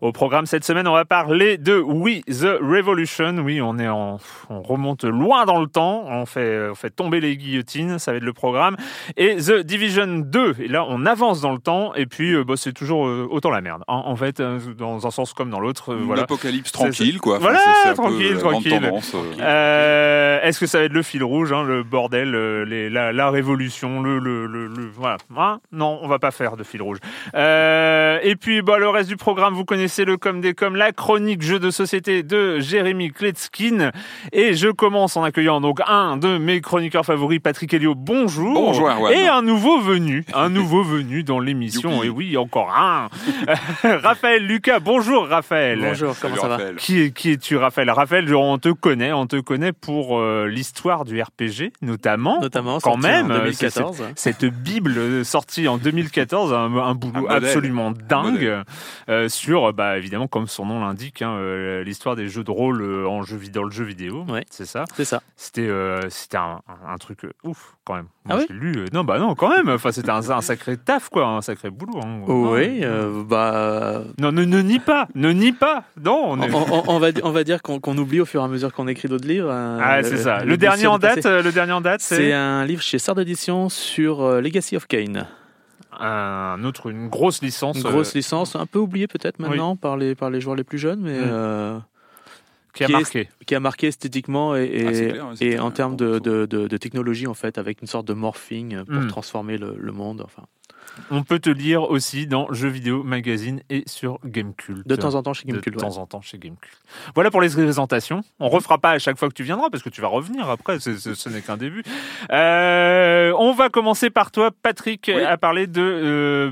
Au programme cette semaine, on va parler de We the Revolution. Oui, on est en, on remonte loin dans le temps. On fait, on fait tomber les guillotines. Ça va être le programme. Et The Division 2. Et là, on avance dans le temps. Et puis, euh, bah, c'est toujours euh, autant la merde. En, en fait, euh, dans un sens comme dans l'autre. Une voilà. apocalypse C'est- tranquille, quoi. Voilà, c'est- c'est un peu tranquille, tranquille. tendance, euh. Est-ce que ça va être le fil rouge, hein, le bordel, les- la, la révolution, le, le, le, le- voilà, Hein? Non, on va pas faire de fil rouge. Euh, et puis, bah, le reste du programme, vous connaissez le comme des comme la chronique jeu de société de Jérémy Kletskin. Et je commence en accueillant donc un de mes chroniqueurs favoris, Patrick Helio. Bonjour. Bonjour, Erwan. Et un nouveau venu, un nouveau venu dans l'émission. Et oui, encore un. Raphaël Lucas. Bonjour, Raphaël. Bonjour, comment Salut, ça va Raphaël. Qui, est- qui es-tu, Raphaël? Raphaël, on te connaît, on te connaît pour euh, l'histoire du RPG, notamment. Notamment quand même, en euh, 2014. c'est- Cette bible euh, sortie en 2014, un, un boulot Un modèle. absolument dingue euh, sur, bah, évidemment, comme son nom l'indique, hein, euh, l'histoire des jeux de rôle euh, en jeu, dans le jeu vidéo. Ouais. C'est ça. C'est ça. C'était, euh, c'était un, truc ouf quand même. Ah Moi, oui je l'ai lu. non, bah non, quand même. Enfin, c'était un, un sacré taf, quoi, un sacré boulot. hein. Non, oui, euh, bah, Non, ne, ne nie pas, ne nie pas. Non, on on, est. on- on va, on va dire qu'on oublie au fur et à mesure qu'on écrit d'autres livres. Ah, c'est ça. Le, le dernier en date, le dernier en date, C'est c'est un livre chez Sard d'édition sur Legacy of Kane. Un autre, une grosse licence. Une grosse euh, licence, un peu oubliée peut-être maintenant par, les, par les joueurs les plus jeunes, mais Mm. euh, qui a qui est- marqué. qui a marqué esthétiquement et, et, Ah, clair, et en termes de- de technologie en fait, avec une sorte de morphing pour Mm. transformer le, le monde. Enfin, On peut te lire aussi dans Jeux vidéo magazine et sur Gamecult. de temps en temps chez Gamecult. De ouais. temps en temps chez Gamecult. Voilà pour les présentations. On refera pas à chaque fois que tu viendras parce que tu vas revenir après. ce n'est qu'un début. Euh, on va commencer par toi, Patrick, Oui. à parler de euh,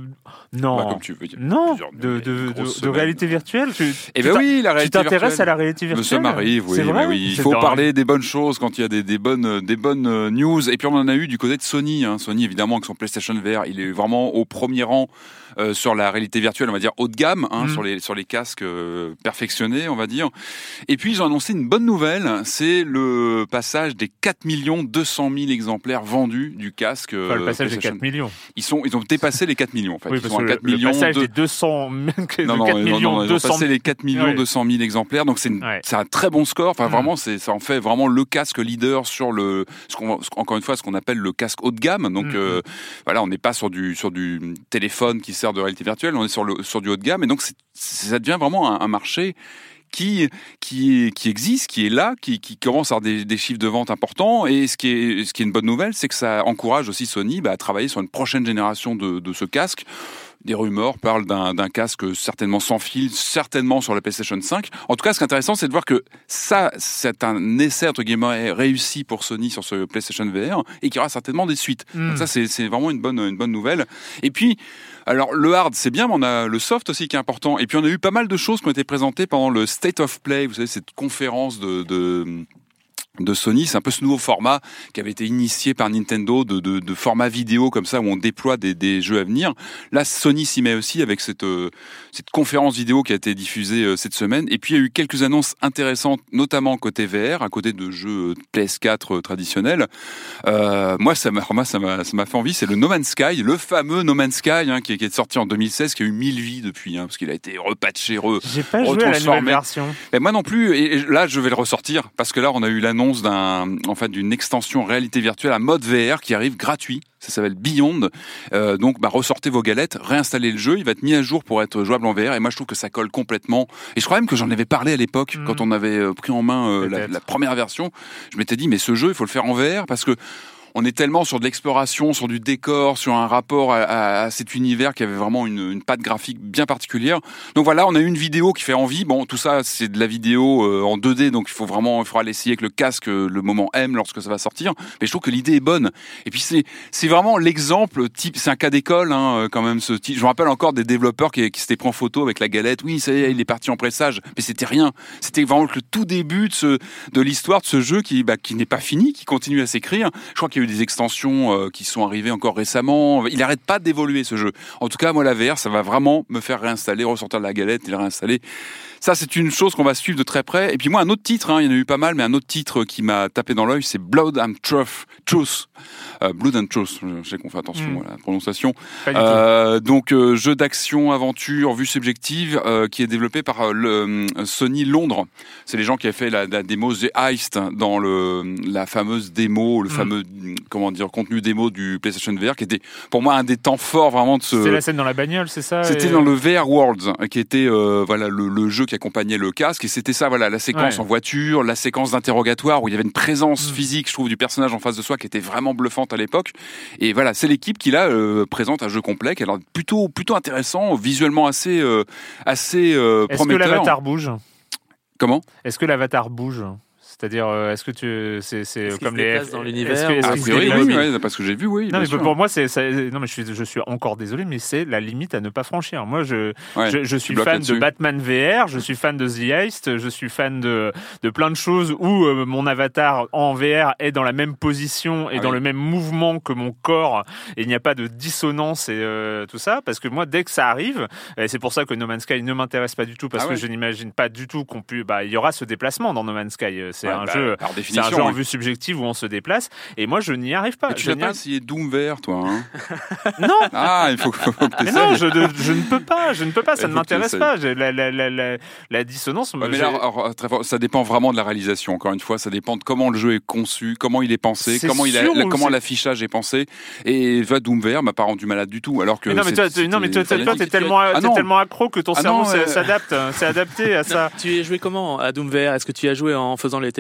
non, Bah, comme tu veux dire. non, de, de, grosses de- de semaines. réalité virtuelle. Tu, Eh tu ben oui, la tu réalité t'intéresses à la réalité virtuelle. Ça m'arrive, oui, C'est vrai oui. Il faut parler des bonnes choses quand il y a des, des bonnes, des bonnes euh, news. Et puis on en a eu du côté de Sony. hein. Sony, évidemment, avec son PlayStation VR, il est vraiment au premier rang euh, sur la réalité virtuelle, on va dire haut de gamme, hein, Mm. sur les sur les casques euh, perfectionnés, on va dire. Et puis ils ont annoncé une bonne nouvelle, c'est le passage des 4 millions 200 000 exemplaires vendus du casque. euh, Enfin, le passage des PlayStation. 4 millions. Ils sont, ils ont dépassé les 4 millions en fait. Oui, ils sont que à le, 4 le millions passage de- des 200, de non, 4 non, non, millions non, ils ont 200 passé les 4 millions Ouais. 200 000 exemplaires, donc c'est Ouais. un très bon score. Enfin, Mm. vraiment, c'est ça en fait vraiment le casque leader sur le, ce ce- encore une fois, ce qu'on appelle le casque haut de gamme. Donc Mm. euh, voilà, on n'est pas sur du sur du téléphone qui sert de réalité virtuelle, on est sur le sur du haut de gamme, et donc ça devient vraiment un, un marché qui, qui, qui existe, qui est là, qui, qui commence à avoir des, des chiffres de vente importants. Et ce qui est, ce qui est une bonne nouvelle, c'est que ça encourage aussi Sony bah, à travailler sur une prochaine génération de, de ce casque. des rumeurs parlent d'un casque certainement sans fil, certainement sur la PlayStation 5. En tout cas, ce qui est intéressant, c'est de voir que ça, c'est un essai entre guillemets réussi pour Sony sur ce PlayStation VR et qu'il y aura certainement des suites. Hmm. Donc ça, c'est c'est vraiment une bonne une bonne nouvelle. Et puis, alors le hard, c'est bien, mais on a le soft aussi qui est important. Et puis on a eu pas mal de choses qui ont été présentées pendant le State of Play, vous savez, cette conférence de, de de Sony, c'est un peu ce nouveau format qui avait été initié par Nintendo de, de, de format vidéo comme ça où on déploie des, des jeux à venir. Là, Sony s'y met aussi avec cette, euh, cette conférence vidéo qui a été diffusée euh, cette semaine. Et puis il y a eu quelques annonces intéressantes, notamment côté VR, à côté de jeux euh, PS4 euh, traditionnels. Euh, moi, ça m'a, ça m'a, ça m'a fait envie. C'est le No Man's Sky, le fameux No Man's Sky hein, qui, est, qui est sorti en 2016, qui a eu mille vies depuis, hein, parce qu'il a été repatché, re, J'ai pas joué à la nouvelle version. Mais moi non plus. Et et là, je vais le ressortir parce que là, on a eu l'annonce d'un, en fait, d'une extension réalité virtuelle à mode VR qui arrive gratuit. Ça s'appelle Beyond. Euh, donc, bah, ressortez vos galettes, réinstallez le jeu. Il va être mis à jour pour être jouable en VR. Et moi, je trouve que ça colle complètement. Et je crois même que j'en avais parlé à l'époque Mhm. quand on avait euh, pris en main euh, la, première version. Je m'étais dit, mais ce jeu, il faut le faire en VR parce que on est tellement sur de l'exploration, sur du décor, sur un rapport à, cet univers qui avait vraiment une, patte graphique bien particulière. Donc voilà, on a une vidéo qui fait envie. Bon, tout ça, c'est de la vidéo euh, en 2D, donc il faut vraiment, il faudra l'essayer avec le casque euh, le moment M lorsque ça va sortir. Mais je trouve que l'idée est bonne. Et puis c'est, c'est vraiment l'exemple type. C'est un cas d'école, hein, euh, quand même. Ce type. Je me rappelle encore des développeurs qui, qui s'étaient pris en photo avec la galette. Oui, ça y est, il est parti en pressage. Mais c'était rien. C'était vraiment le tout début de ce, de l'histoire de ce jeu qui, bah, qui n'est pas fini, qui continue à s'écrire. Je crois qu'il y a eu des extensions euh, qui sont arrivées encore récemment. Il n'arrête pas d'évoluer ce jeu. En tout cas, moi, la VR, ça va vraiment me faire réinstaller, ressortir de la galette et le réinstaller. Ça, c'est une chose qu'on va suivre de très près. Et puis moi, un autre titre, hein, il y en a eu pas mal, mais un autre titre qui m'a tapé dans l'œil, c'est Blood and Truth. Truth. Euh, Blood and Truth. Je sais qu'on fait attention Mm. à la prononciation. Euh, donc euh, jeu d'action aventure vue subjective euh, qui est développé par le Sony Londres. C'est les gens qui avaient fait la, la démo The Heist dans le la fameuse démo, le Mm. fameux comment dire contenu démo du PlayStation VR qui était pour moi un des temps forts vraiment de ce C'était la scène dans la bagnole, c'est ça c'était et- dans le VR Worlds, hein, qui était voilà le, le jeu qui accompagnait le casque, et c'était ça, voilà la séquence Ouais. en voiture, la séquence d'interrogatoire où il y avait une présence Mm. physique, je trouve, du personnage en face de soi qui était vraiment bluffante à l'époque. Et voilà, c'est l'équipe qui là euh, présente un jeu complet, qui l'air plutôt plutôt intéressant, visuellement assez euh, assez euh, Est-ce que prometteur. l'avatar bouge? Comment? Est-ce que l'avatar bouge? C'est-à-dire, euh, est-ce que tu, c'est, c'est comme les déplace dans l'univers est-ce que- est-ce ou- A qu'il se priori, oui, ouais, parce que j'ai vu, oui. Non, mais sûr. pour moi, c'est, ça- non, mais je suis, je suis encore désolé, mais c'est la limite à ne pas franchir. Moi, je, Ouais, je, suis fan de. Batman VR, je suis fan de The Heist, je suis fan de, de plein de choses où euh, mon avatar en VR est dans la même position et Ah dans oui. le même mouvement que mon corps, et il n'y a pas de dissonance et euh, tout ça, parce que moi, dès que ça arrive, et c'est pour ça que No Man's Sky ne m'intéresse pas du tout, parce Ah que ouais. je n'imagine pas du tout qu'on puisse, bah, il y aura ce déplacement dans No Man's Sky. C'est Ouais, un bah, jeu, par c'est définition. un jeu en vue subjective où on se déplace, et moi, je n'y arrive pas. Mais tu n'y pas essayé Doom VR, toi hein Non, Ah, il faut, faut que mais non, je, ne- je ne peux pas, je ne peux pas, ça Il ne m'intéresse pas. La, la, la, la, la dissonance. Ouais, mais là, alors, très fort, ça dépend vraiment de la réalisation. Encore une fois, ça dépend de comment le jeu est conçu, comment il est pensé, C'est comment il a, comment c'est- l'affichage est pensé. Et va Doom VR m'a pas rendu malade du tout, alors que. mais non, mais c'est- toi, non, mais t'es tellement, Ah t'es non. tellement accro que ton Ah cerveau non, euh, s'adapte, hein, s'est adapté à ça. Tu y as joué comment à Doom VR Est-ce que tu y as joué en faisant les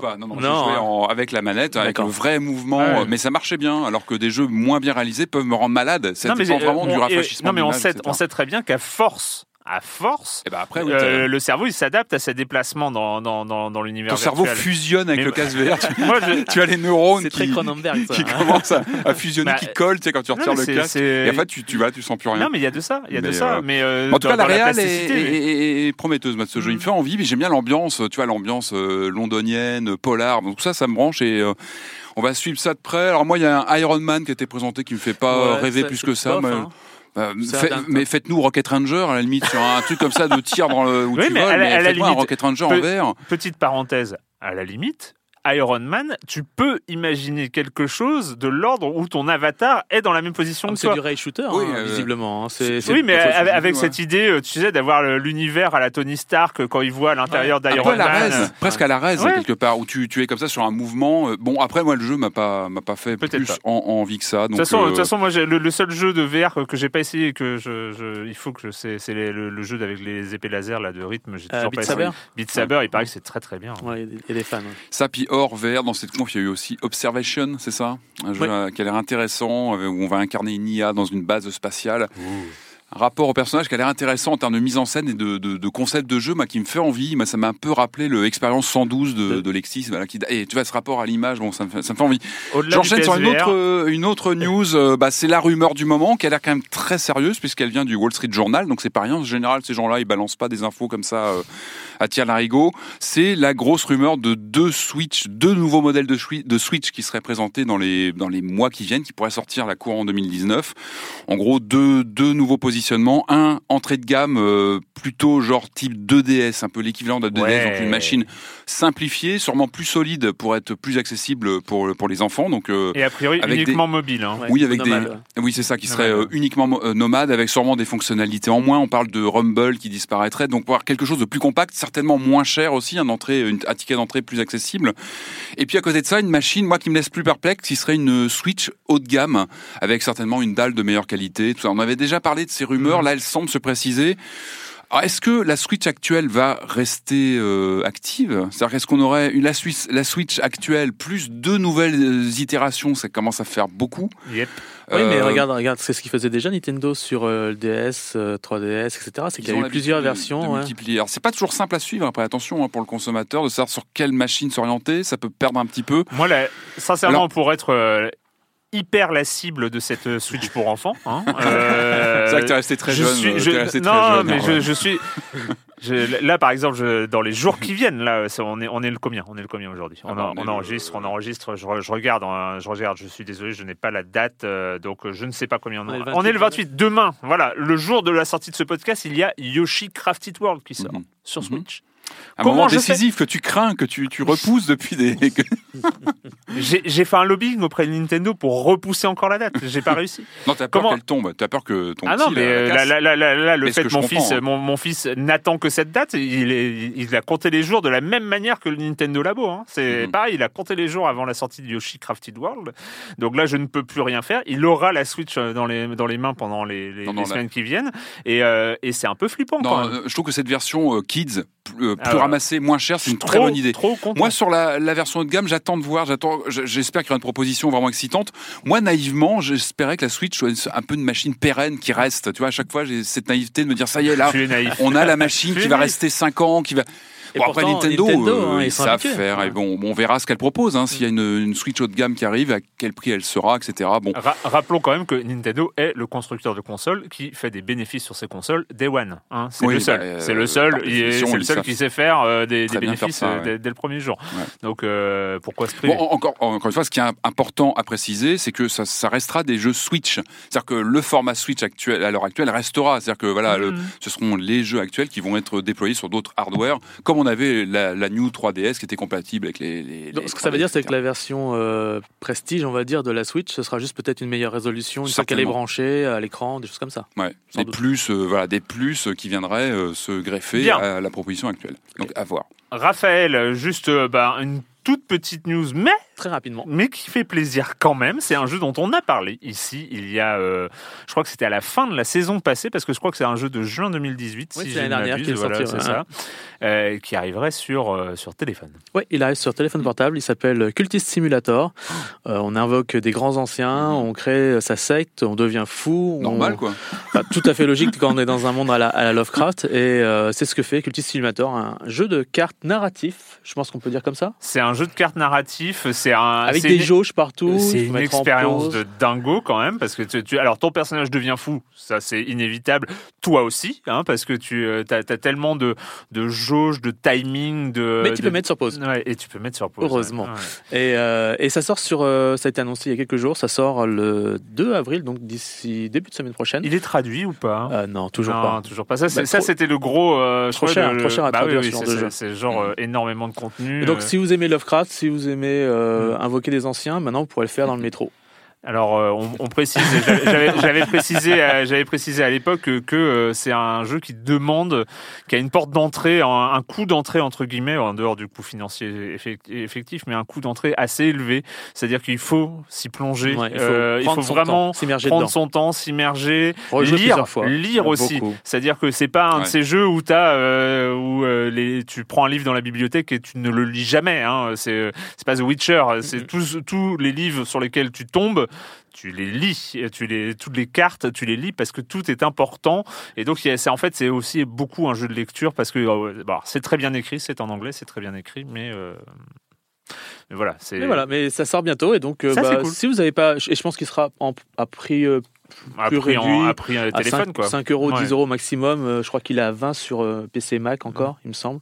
pas. Non, non, Non, j'ai joué hein. en- avec la manette, avec le vrai mouvement, euh, mais ça marchait bien, alors que des jeux moins bien réalisés peuvent me rendre malade. J'ai- vraiment on- du rafraîchissement. Non, mais on sait, on sait très bien qu'à force, à force, Et ben après, oui, euh, le cerveau il s'adapte à ses déplacements dans, dans, dans, dans l'univers ton cerveau virtuel. fusionne avec Mais- le casque VR. Tu, Moi, je- tu as les neurones très qui, Cronenberg, ça. qui hein. commencent à, à fusionner, Bah, qui collent, tu sais, quand tu Non, retires mais le casque. Et en fait, tu, tu vas, tu sens plus rien. Non, mais il y a de ça, il y a de ça. euh, Mais euh, En tout cas, la réal est, est- est- est prometteuse, ce jeu. Il me fait envie, mais j'aime bien l'ambiance, tu vois, l'ambiance euh, londonienne, polar. Donc tout ça, ça me branche et euh, on va suivre ça de près. Alors moi, il y a un Iron Man qui a été présenté qui me fait pas Ouais, rêver plus que ça. bof, mais, hein. Euh, fait- mais faites-nous Rocket Ranger à la limite sur un truc comme ça de tir dans le où Oui, tu mais voles, à la- mais à la faites-moi un limite, Rocket Ranger en vert. Petite parenthèse, à la limite, Iron Man, tu peux imaginer quelque chose de l'ordre où ton avatar est dans la même position Ah, que C'est toi. du ray shooter, Oui, hein, euh, visiblement. hein. C'est- c'est- Oui, mais c'est avec, cette idée, euh, tu sais, d'avoir l'univers à la Tony Stark euh, quand il voit à l'intérieur d'Iron la Man. presque à la raise Ouais. quelque part, où tu, tu es comme ça sur un mouvement. Bon, après moi le jeu m'a pas m'a pas fait plus pas. en, envie que ça. De toute façon, de euh, toute façon, moi, le, le seul jeu de VR que, j'ai pas essayé que je, je- il faut que je c'est c'est le, le jeu avec les épées laser là de rythme. J'ai Euh, toujours Beat pas Saber essayé. Beat Saber, il paraît que c'est très très bien. Il y a des- fans. Ça, puis hors VR, dans cette conf, il y a eu aussi Observation, c'est ça? Un jeu Oui. euh, qui a l'air intéressant, euh, où on va incarner une IA dans une base spatiale. rapport au personnage qui a l'air intéressant en termes de mise en scène et de, de, de concept de jeu, moi, qui me fait envie. Moi, ça m'a un peu rappelé le expérience 112 de, de Lexis. Voilà, qui, et tu vois, ce rapport à l'image, bon, ça me fait, ça me fait envie. J'enchaîne sur une autre, euh, une autre news. euh, bah, c'est la rumeur du moment qui a l'air quand même très sérieuse puisqu'elle vient du Wall Street Journal. Donc c'est pas rien. En général, ces gens-là, ils balancent pas des infos comme ça euh, à tir larigot. C'est la grosse rumeur de deux Switch, deux nouveaux modèles de, Swi- de Switch qui seraient présentés dans les dans les mois qui viennent, qui pourraient sortir la cour en 2019. En gros, deux deux nouveaux positionnements. Un entrée de gamme euh, plutôt genre type 2DS, un peu l'équivalent de la 2DS, Ouais. donc une machine simplifiée, sûrement plus solide pour être plus accessible pour pour les enfants. Donc euh, Et a priori, avec uniquement mobile. hein. Ouais, oui, avec nomade, des. Oui, c'est ça, qui serait euh, uniquement nomade, avec sûrement des fonctionnalités en moins. On parle de Rumble qui disparaîtrait, donc voir quelque chose de plus compact, certainement moins cher aussi, un entrée, une, un ticket d'entrée plus accessible. Et puis à côté de ça, une machine, moi qui me laisse plus perplexe, qui serait une Switch haut de gamme, avec certainement une dalle de meilleure qualité. Tout ça. On avait déjà parlé de ces rumeurs, là, elles semblent se préciser. Alors, est-ce que la Switch actuelle va rester euh, active? C'est-à-dire, est-ce qu'on aurait une, la, Switch, la Switch actuelle plus deux nouvelles euh, itérations? Ça commence à faire beaucoup. Yep. Oui, mais Euh, regarde, regarde, c'est ce qu'ils faisait déjà Nintendo sur euh, le DS, euh, 3DS, etc. C'est qu'il y a eu plusieurs de- versions. de ouais. Alors c'est pas toujours simple à suivre. Après attention hein, pour le consommateur de savoir sur quelle machine s'orienter. Ça peut perdre un petit peu. Moi, là, sincèrement, Alors- pour être euh, hyper la cible de cette euh, Switch pour enfants. hein, euh, C'est vrai que t'es resté très je jeune. suis- euh, je- très non, jeune, mais hein, je, suis. je- là, par exemple, je- dans les jours qui viennent, là, on est, on est le combien On est le combien aujourd'hui on, Ah bah, on le- enregistre, on enregistre. Je, re- je regarde, hein, je regarde. Je suis désolé, je n'ai pas la date, euh, donc je ne sais pas combien on, On est On est le 28. 28. Demain, voilà, le jour de la sortie de ce podcast, il y a Yoshi Crafted World qui sort Mhm. sur Mhm. Switch. Un Comment moment décisif que tu crains, que tu, tu repousses depuis des. J'ai fait un lobbying auprès de Nintendo pour repousser encore la date. J'ai pas réussi. Non, t'as peur Comment- qu'elle tombe. T'as peur que ton Ah non, petit, mais la- la euh, là, le Mais fait que mon fils, hein. mon, mon fils n'attend que cette date, il, est, il a compté les jours de la même manière que le Nintendo Labo. hein. C'est Mhm. pareil, il a compté les jours avant la sortie de Yoshi Crafted World. Donc là, je ne peux plus rien faire. Il aura la Switch euh, dans les, dans les mains pendant les, les- Non, non, les là- semaines qui viennent. Et, euh, et c'est un peu flippant quand même. je trouve que cette version euh, Kids, euh, Ah ouais. ramassée, moins chère, c'est une très bonne idée. Trop. Moi, sur la, la version haut de gamme, j'attends de voir. J'attends. J'espère qu'il y aura une proposition vraiment excitante. Moi, naïvement, j'espérais que la Switch soit un peu une machine pérenne qui reste. Tu vois, à chaque fois, j'ai cette naïveté de me dire ça y est là, on a la machine qui va rester 5 ans, qui va. Et Bon, après pourtant, Nintendo, Nintendo, euh, hein, ils savent faire. Et bon, on verra ce qu'elle propose. Hein, S'il y a une, une Switch haut de gamme qui arrive, à quel prix elle sera, etc. Bon, Ra- rappelons quand même que Nintendo est le constructeur de consoles qui fait des bénéfices sur ses consoles Day One. hein. C'est Oui, le seul. bah, euh, c'est le par seul. C'est le seul qui sait faire euh, des, des faire bénéfices ça, euh, ouais. dès, dès le premier jour. Ouais. Donc euh, pourquoi se priver Bon, en- encore, encore une fois, ce qui est important à préciser, c'est que ça, ça restera des jeux Switch. C'est-à-dire que le format Switch actuel, à l'heure actuelle, restera. C'est-à-dire que voilà, le- Mhm. ce seront les jeux actuels qui vont être déployés sur d'autres hardware, comme on avait la, la New 3DS qui était compatible avec les. les- Donc, les ce que ça veut dire, c'est que 3DS, la version euh, prestige, on va dire, de la Switch, ce sera juste peut-être une meilleure résolution, une fois qu'elle est branchée à l'écran, des choses comme ça. Ouais, des doute. plus, euh, voilà, des plus qui viendraient euh, se greffer Bien. à la proposition actuelle. Donc à voir. Raphaël, juste euh, bah, une toute petite news, mais Très rapidement. mais qui fait plaisir quand même. C'est un jeu dont on a parlé ici il y a, euh, je crois que c'était à la fin de la saison passée, parce que je crois que c'est un jeu de juin 2018, Oui, si dernière voilà, sorti, ouais. ça, euh, qui arriverait sur, euh, sur téléphone. Oui, il arrive sur téléphone portable, il s'appelle Cultist Simulator. Euh, on invoque des grands anciens, on crée sa secte, on devient fou. on- Normal, quoi. Enfin, tout à fait logique quand on est dans un monde à la, à la Lovecraft. Et euh, c'est ce que fait Cultist Simulator, un jeu de cartes narratif, je pense qu'on peut dire comme ça. C'est un jeu de cartes narratif, c'est un Avec c'est des une- jauges partout. C'est il faut une expérience de dingo quand même parce que tu, tu- alors ton personnage devient fou, ça c'est inévitable. Toi aussi, hein, parce que tu as, tellement de, de jauges, de timing, de. Mais tu de- peux mettre sur pause. Ouais, et tu peux mettre sur pause. Heureusement. ouais. Ouais. Et, euh, et ça sort sur. euh, ça a été annoncé il y a quelques jours. Ça sort le 2 avril, donc d'ici début de semaine prochaine. Il est traduit ou pas? Euh, non, toujours Non, pas. toujours pas. Ça, c'est- Bah, ça c'était le gros. euh, trop cher, le- trop cher à bah traduire oui, oui, ce genre c'est- de jeu. C'est genre euh, énormément de contenu. Et donc, euh. si vous aimez Lovecraft, si vous aimez euh, Mm. invoquer des anciens, maintenant vous pourrez le faire dans le métro. Alors, euh, on, on précise, j'avais- précisé, à- j'avais précisé à l'époque que, que, euh, c'est un jeu qui demande, qui a une porte d'entrée, un, un coût d'entrée entre guillemets, en dehors du coût financier effect- effectif, mais un coût d'entrée assez élevé. C'est-à-dire qu'il faut s'y plonger, Ouais, il faut, Euh, il vraiment temps, prendre dedans. son temps, s'immerger, lire, fois. lire aussi. C'est-à-dire que c'est pas un de ces jeux où t'as, euh, où euh, les, tu prends un livre dans la bibliothèque et tu ne le lis jamais. Hein. C'est, c'est pas The Witcher. C'est tous, tous les livres sur lesquels tu tombes, tu les lis, tu les, toutes les cartes, tu les lis parce que tout est important. Et donc, c'est en fait, c'est aussi beaucoup un jeu de lecture parce que euh, bon, c'est très bien écrit, c'est en anglais, c'est très bien écrit, mais, euh, mais voilà, c'est Mais voilà, mais ça sort bientôt et donc euh, Ça, bah, cool. si vous n'avez pas, et je pense qu'il sera en, à prix euh, à plus prix, en, réduit, à téléphone 5, quoi. 5 euros, Ouais. 10 euros maximum. Euh, je crois qu'il est à 20 sur euh, PC Mac encore, il me semble.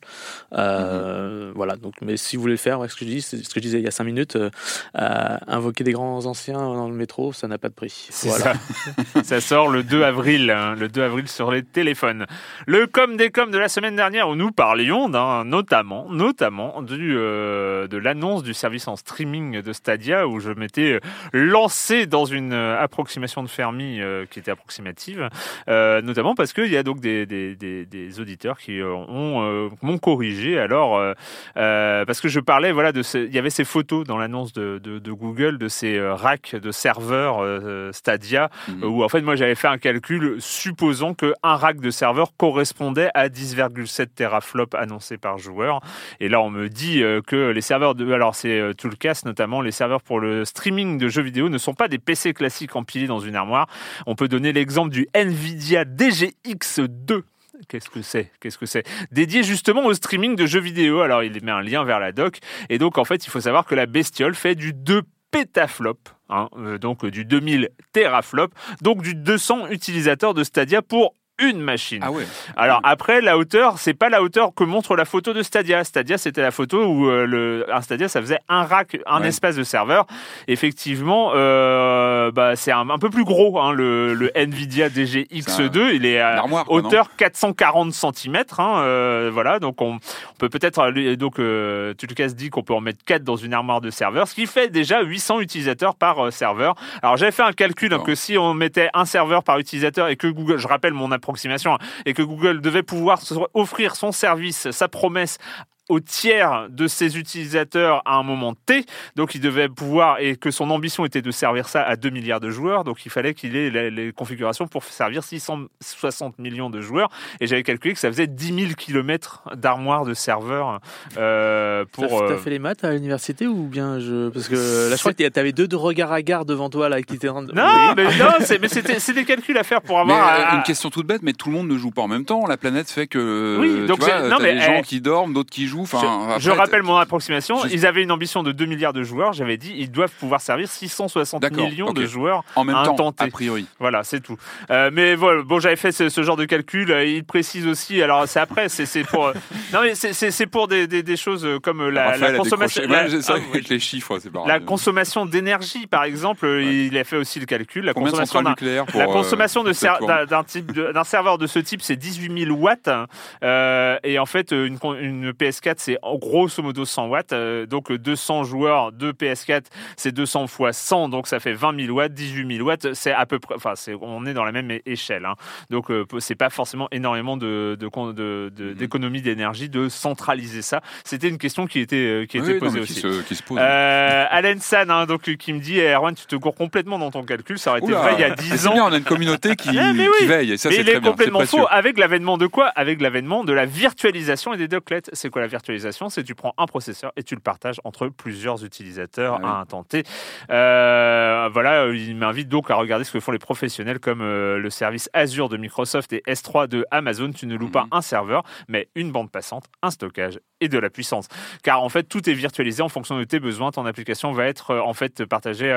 Euh, Voilà, donc, mais si vous voulez le faire, ce que je dis, ce que je disais il y a 5 minutes, euh, invoquer des grands anciens dans le métro, ça n'a pas de prix. Voilà. ça. ça sort le 2 avril, hein, le 2 avril sur les téléphones. Le com des com de la semaine dernière où nous parlions notamment, notamment du euh, de l'annonce du service en streaming de Stadia où je m'étais lancé dans une approximation de Fermi euh, qui était approximative, euh, notamment parce qu'il y a donc des, des, des, des auditeurs qui euh, ont m'ont corrigé. Alors parce que je parlais voilà de il y avait ces photos dans l'annonce de, de, de Google de ces racks de serveurs Stadia Mhm. où en fait moi j'avais fait un calcul supposant que un rack de serveur correspondait à 10,7 teraflops annoncés par joueur et là on me dit que les serveurs de alors c'est tout le cas notamment les serveurs pour le streaming de jeux vidéo ne sont pas des PC classiques empilés dans une armoire on peut donner l'exemple du Nvidia DGX2 Qu'est-ce que c'est? Qu'est-ce que c'est? Dédié justement au streaming de jeux vidéo. Alors il met un lien vers la doc et donc en fait il faut savoir que la bestiole fait du 2 pétaflop, hein, euh, donc euh, du 2000 teraflop, donc du 200 utilisateurs de Stadia pour une machine. Ah ouais. Alors après, la hauteur, c'est pas la hauteur que montre la photo de Stadia. Stadia, c'était la photo où euh, le, un Stadia, ça faisait un rack, un Ouais. espace de serveur. Effectivement, euh, bah, c'est un, un peu plus gros, hein, le, le Nvidia DGX2. Il est à quoi, hauteur 440 cm. Hein, euh, voilà, donc on, on peut peut-être, donc euh, Tulkas dit qu'on peut en mettre 4 dans une armoire de serveur, ce qui fait déjà 800 utilisateurs par euh, serveur. Alors j'avais fait un calcul hein, que si on mettait un serveur par utilisateur et que Google, je rappelle mon approximation, et que Google devait pouvoir offrir son service, sa promesse au tiers de ses utilisateurs à un moment T, donc il devait pouvoir, et que son ambition était de servir ça à 2 milliards de joueurs, donc il fallait qu'il ait les, les configurations pour servir 660 millions de joueurs, et j'avais calculé que ça faisait 10 000 kilomètres d'armoire de serveurs euh, pour... t'as euh, fait les maths à l'université ou bien je parce que là je crois que t'avais deux de regard à gare devant toi là qui étaient en train de- Non, Oui. mais non, c'est mais c'était c'est des calculs à faire pour Mais avoir. euh, à- une question toute bête, mais tout le monde ne joue pas en même temps. La planète fait que Oui, tu donc vois, c'est- non, t'as mais, des gens eh, qui dorment, d'autres qui jouent. Enfin, je, rappelle mon approximation. Ils avaient une ambition de 2 milliards de joueurs. J'avais dit ils doivent pouvoir servir 660 D'accord, millions de joueurs. en même temps, a priori. Voilà, c'est tout. Euh, mais voilà, bon, j'avais fait ce, ce genre de calcul. Euh, Il précise aussi. Alors c'est après, c'est pour. non mais c'est- pour des, des, des choses euh, comme la, consommation. la- Ouais, ah, oui. qu'avec les chiffres, c'est pas La consommation d'énergie, par exemple, il a fait aussi le calcul. La Combien consommation pour la consommation d'un type serveur de ce type, c'est 18 000 watts. Euh, et en fait, une, une PS4, c'est grosso modo 100 watts. Euh, donc 200 joueurs de PS4, c'est 200 fois 100, donc ça fait 20 000 watts. 18 000 watts, c'est à peu près. Enfin, c'est- on est dans la même échelle. hein. Donc euh, c'est pas forcément énormément de de- de- de- Mhm. d'économie d'énergie de centraliser ça. C'était une question qui était euh, qui Oui, était non, posée qui aussi. se, qui se pose. Euh, Alain San, hein, donc, qui me dit, eh, Erwan, tu te gourres complètement dans ton calcul. Ça aurait été vrai il y a mais 10 c'est ans. bien, on a une communauté qui, Ah, mais oui. qui veille, et ça mais c'est il très est bien. complètement c'est faux avec l'avènement de quoi? Avec l'avènement de la virtualisation et des docklets. C'est quoi la virtualisation C'est tu prends un processeur et tu le partages entre plusieurs utilisateurs Ah oui. à temps T. Euh, voilà, euh, il m'invite donc à regarder ce que font les professionnels comme euh, le service Azure de Microsoft et S3 de Amazon. Tu ne loues pas Mhm. un serveur, mais une bande passante, un stockage et de la puissance. Car en fait, tout est virtualisé en fonction de tes besoins. Ton application va être euh, en fait partagée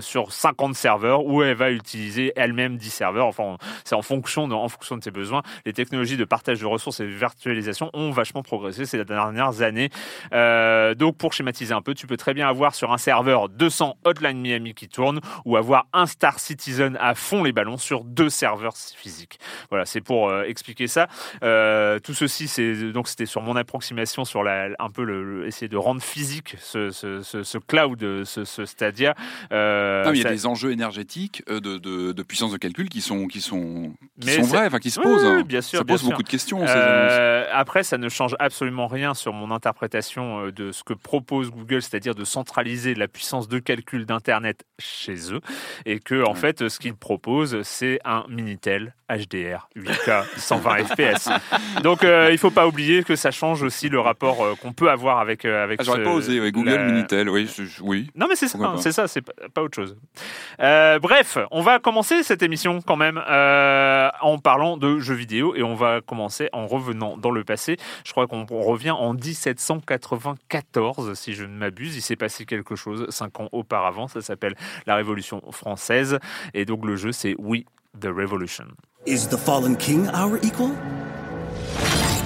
sur 50 serveurs où elle va utiliser elle-même 10 serveurs. Enfin, c'est en fonction de, en fonction de tes besoins. Les technologies de partage de ressources et de virtualisation ont vachement progressé ces dernières années. Euh, donc, pour schématiser un peu, tu peux très bien avoir sur un serveur 200 Hotline Miami qui tournent ou avoir un Star Citizen à fond les ballons sur deux serveurs physiques. Voilà, c'est pour euh, expliquer ça. Euh, tout ceci, c'est donc c'était sur mon approximation sur la, un peu le, le- essayer de rendre physique ce, ce, ce, ce cloud, ce, Stadia. Non, il y a ça- des enjeux énergétiques de, de, de puissance de calcul qui sont, qui sont, qui Mais sont vrais, enfin qui se Oui, posent. oui, hein. bien sûr, ça bien pose sûr. beaucoup de questions. ces après, ça ne change absolument absolument rien sur mon interprétation euh, de ce que propose Google, c'est-à-dire de centraliser la puissance de calcul d'Internet chez eux, et que en fait, ce qu'ils proposent, c'est un Minitel HDR 8K 120 FPS. Donc, euh, il faut pas oublier que ça change aussi le rapport euh, qu'on peut avoir avec euh, avec. Ah, J'aurais pas osé, ouais, Google la- Minitel, oui, oui. non mais c'est ça, c'est ça, c'est pas, autre chose. Bref, on va commencer cette émission quand même en parlant de jeux vidéo et on va commencer en revenant dans le passé. Je crois qu'on on revient en 1794 si je ne m'abuse. Il s'est passé quelque chose cinq ans auparavant. Ça s'appelle la Révolution française et donc le jeu c'est We the Revolution. Is the fallen king our equal?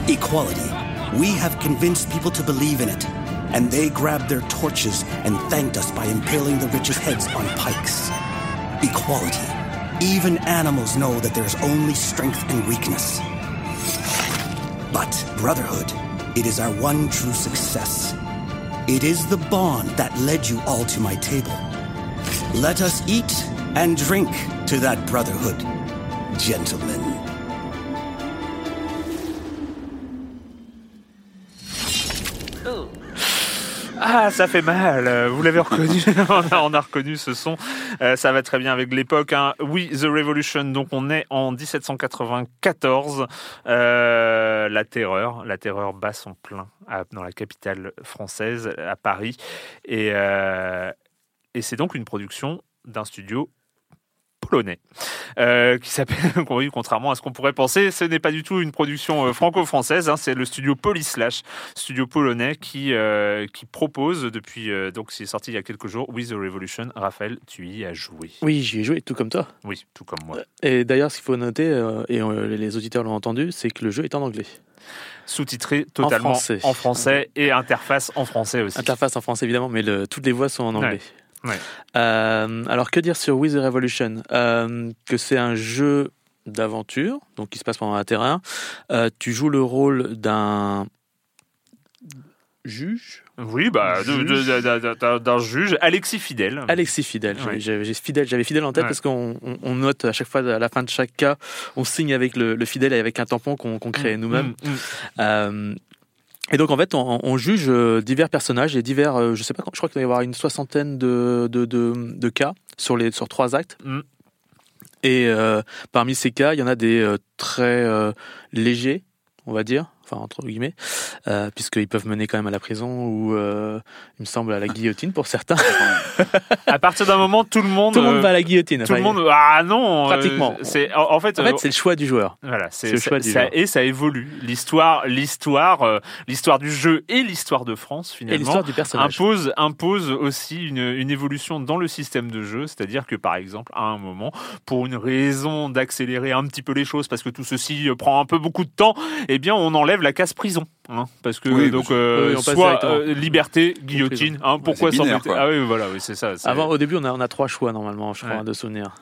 Equality. We have convinced people to believe in it. And they grabbed their torches and thanked us by impaling the richest heads on pikes. Equality. Even animals know that there's only strength and weakness. But brotherhood, it is our one true success. It is the bond that led you all to my table. Let us eat and drink to that brotherhood, gentlemen. Ah, ça fait mal. Euh, Vous l'avez reconnu. on, a, on a reconnu ce son. Euh, ça va très bien avec l'époque. Hein. Oui, The Revolution. Donc, on est en 1794. Euh, la terreur, la terreur bat son plein dans la capitale française, à Paris. Et, et c'est donc une production d'un studio polonais euh, qui s'appelle, contrairement à ce qu'on pourrait penser, ce n'est pas du tout une production euh, franco-française, hein, c'est le studio Polyslash, studio polonais qui, euh, qui propose depuis, euh, donc c'est sorti il y a quelques jours, With the Revolution. Raphaël, tu y as joué. Oui, j'y ai joué tout comme toi. Oui, tout comme moi. Et d'ailleurs, ce qu'il faut noter, et les auditeurs l'ont entendu, c'est que le jeu est en anglais. Sous-titré totalement français. en français et interface en français aussi. Interface en français évidemment, mais le- toutes les voix sont en anglais. Ouais. Euh, alors que dire sur With the Revolution? Euh, Que c'est un jeu d'aventure, donc qui se passe pendant un terrain. Euh, tu joues le rôle d'un juge, Oui, bah, d'un- juge, Alexis Fidel. Alexis Fidèle. Ouais. J'avais j'ai fidèle, j'avais fidèle en tête Ouais. parce qu'on on- on note à chaque fois à la fin de chaque cas, on signe avec le, le fidèle et avec un tampon qu'on crée nous-mêmes. Mm, mm. Et donc en fait, on, on juge euh, divers personnages et divers, euh, je sais pas, je crois qu'il doit y avoir une soixantaine de, de, de, de cas sur les sur trois actes. Mm. Et euh, parmi ces cas, il y en a des euh, très euh, légers, on va dire, enfin entre guillemets, euh, puisqu'ils peuvent mener quand même à la prison ou, euh, il me semble, à la guillotine pour certains. À partir d'un moment, tout le monde. Tout le monde euh, va à la guillotine. Tout le monde. Ah non. euh, Pratiquement. c'est en, en fait. En fait, c'est le choix du joueur. Voilà, C'est le choix du ça- joueur. et ça évolue. L'histoire, l'histoire, l'histoire du jeu et l'histoire de France Et finalement l'histoire du personnage. impose impose aussi une, une évolution dans le système de jeu. C'est-à-dire que par exemple, à un moment, pour une raison d'accélérer un petit peu les choses, parce que tout ceci prend un peu beaucoup de temps, eh bien, on enlève la case prison, hein, parce que Oui, donc euh, oui, soit euh, liberté, guillotine. Hein, pourquoi s'embêter quoi. Ah oui, voilà, oui, c'est ça. Avant, au début, on a, on a trois choix normalement, je crois, Ouais. de souvenirs.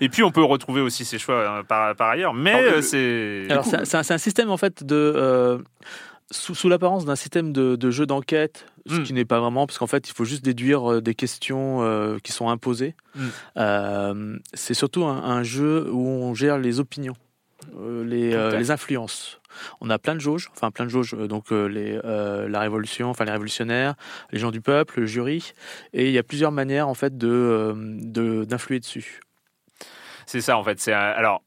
Et puis on peut retrouver aussi ses choix euh, par, par ailleurs, mais Alors, euh, c'est Alors, c'est un- système en fait de. euh, sous sous l'apparence d'un système de, de jeu d'enquête, ce Mm. qui n'est pas vraiment, parce qu'en fait, il faut juste déduire des questions euh, qui sont imposées. Mm. Euh, c'est surtout un, un jeu où on gère les opinions, les, euh, les influences. On a plein de jauges, enfin plein de jauges, euh, donc euh, les, euh, la révolution, enfin les révolutionnaires, les gens du peuple, le jury, et il y a plusieurs manières en fait de euh, de- d'influer dessus. C'est ça en fait. C'est alors.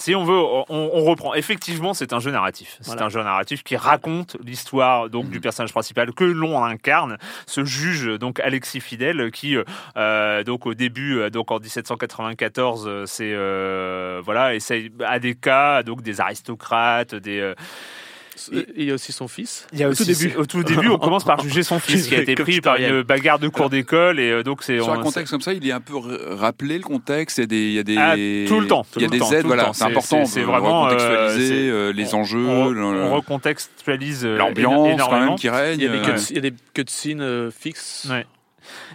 Si on veut, on, on reprend. Effectivement, c'est un jeu narratif. C'est Voilà. un jeu narratif qui raconte l'histoire donc du personnage principal que l'on incarne, ce juge donc Alexis Fidel qui euh, donc au début euh, donc en 1794 euh, c'est euh, voilà essaye à des cas donc des aristocrates, des euh, Et il y a aussi son fils. il y a au aussi, tout début. Au tout début, on commence par juger son fils qui a été pris par une bagarre de cours d'école et euh, donc c'est Sur un on- contexte comme ça, il est un peu rappelé le contexte. Il y a des, il y a des, Ah, tout le temps, il y a des temps, aides. Voilà, c'est important. c'est- vraiment, euh, recontextualiser euh, les on- enjeux, on, le- on recontextualise l'ambiance quand énormément. même qui règne. Il y a des, ouais. cuts- il y a des cutscenes euh, fixes. Ouais.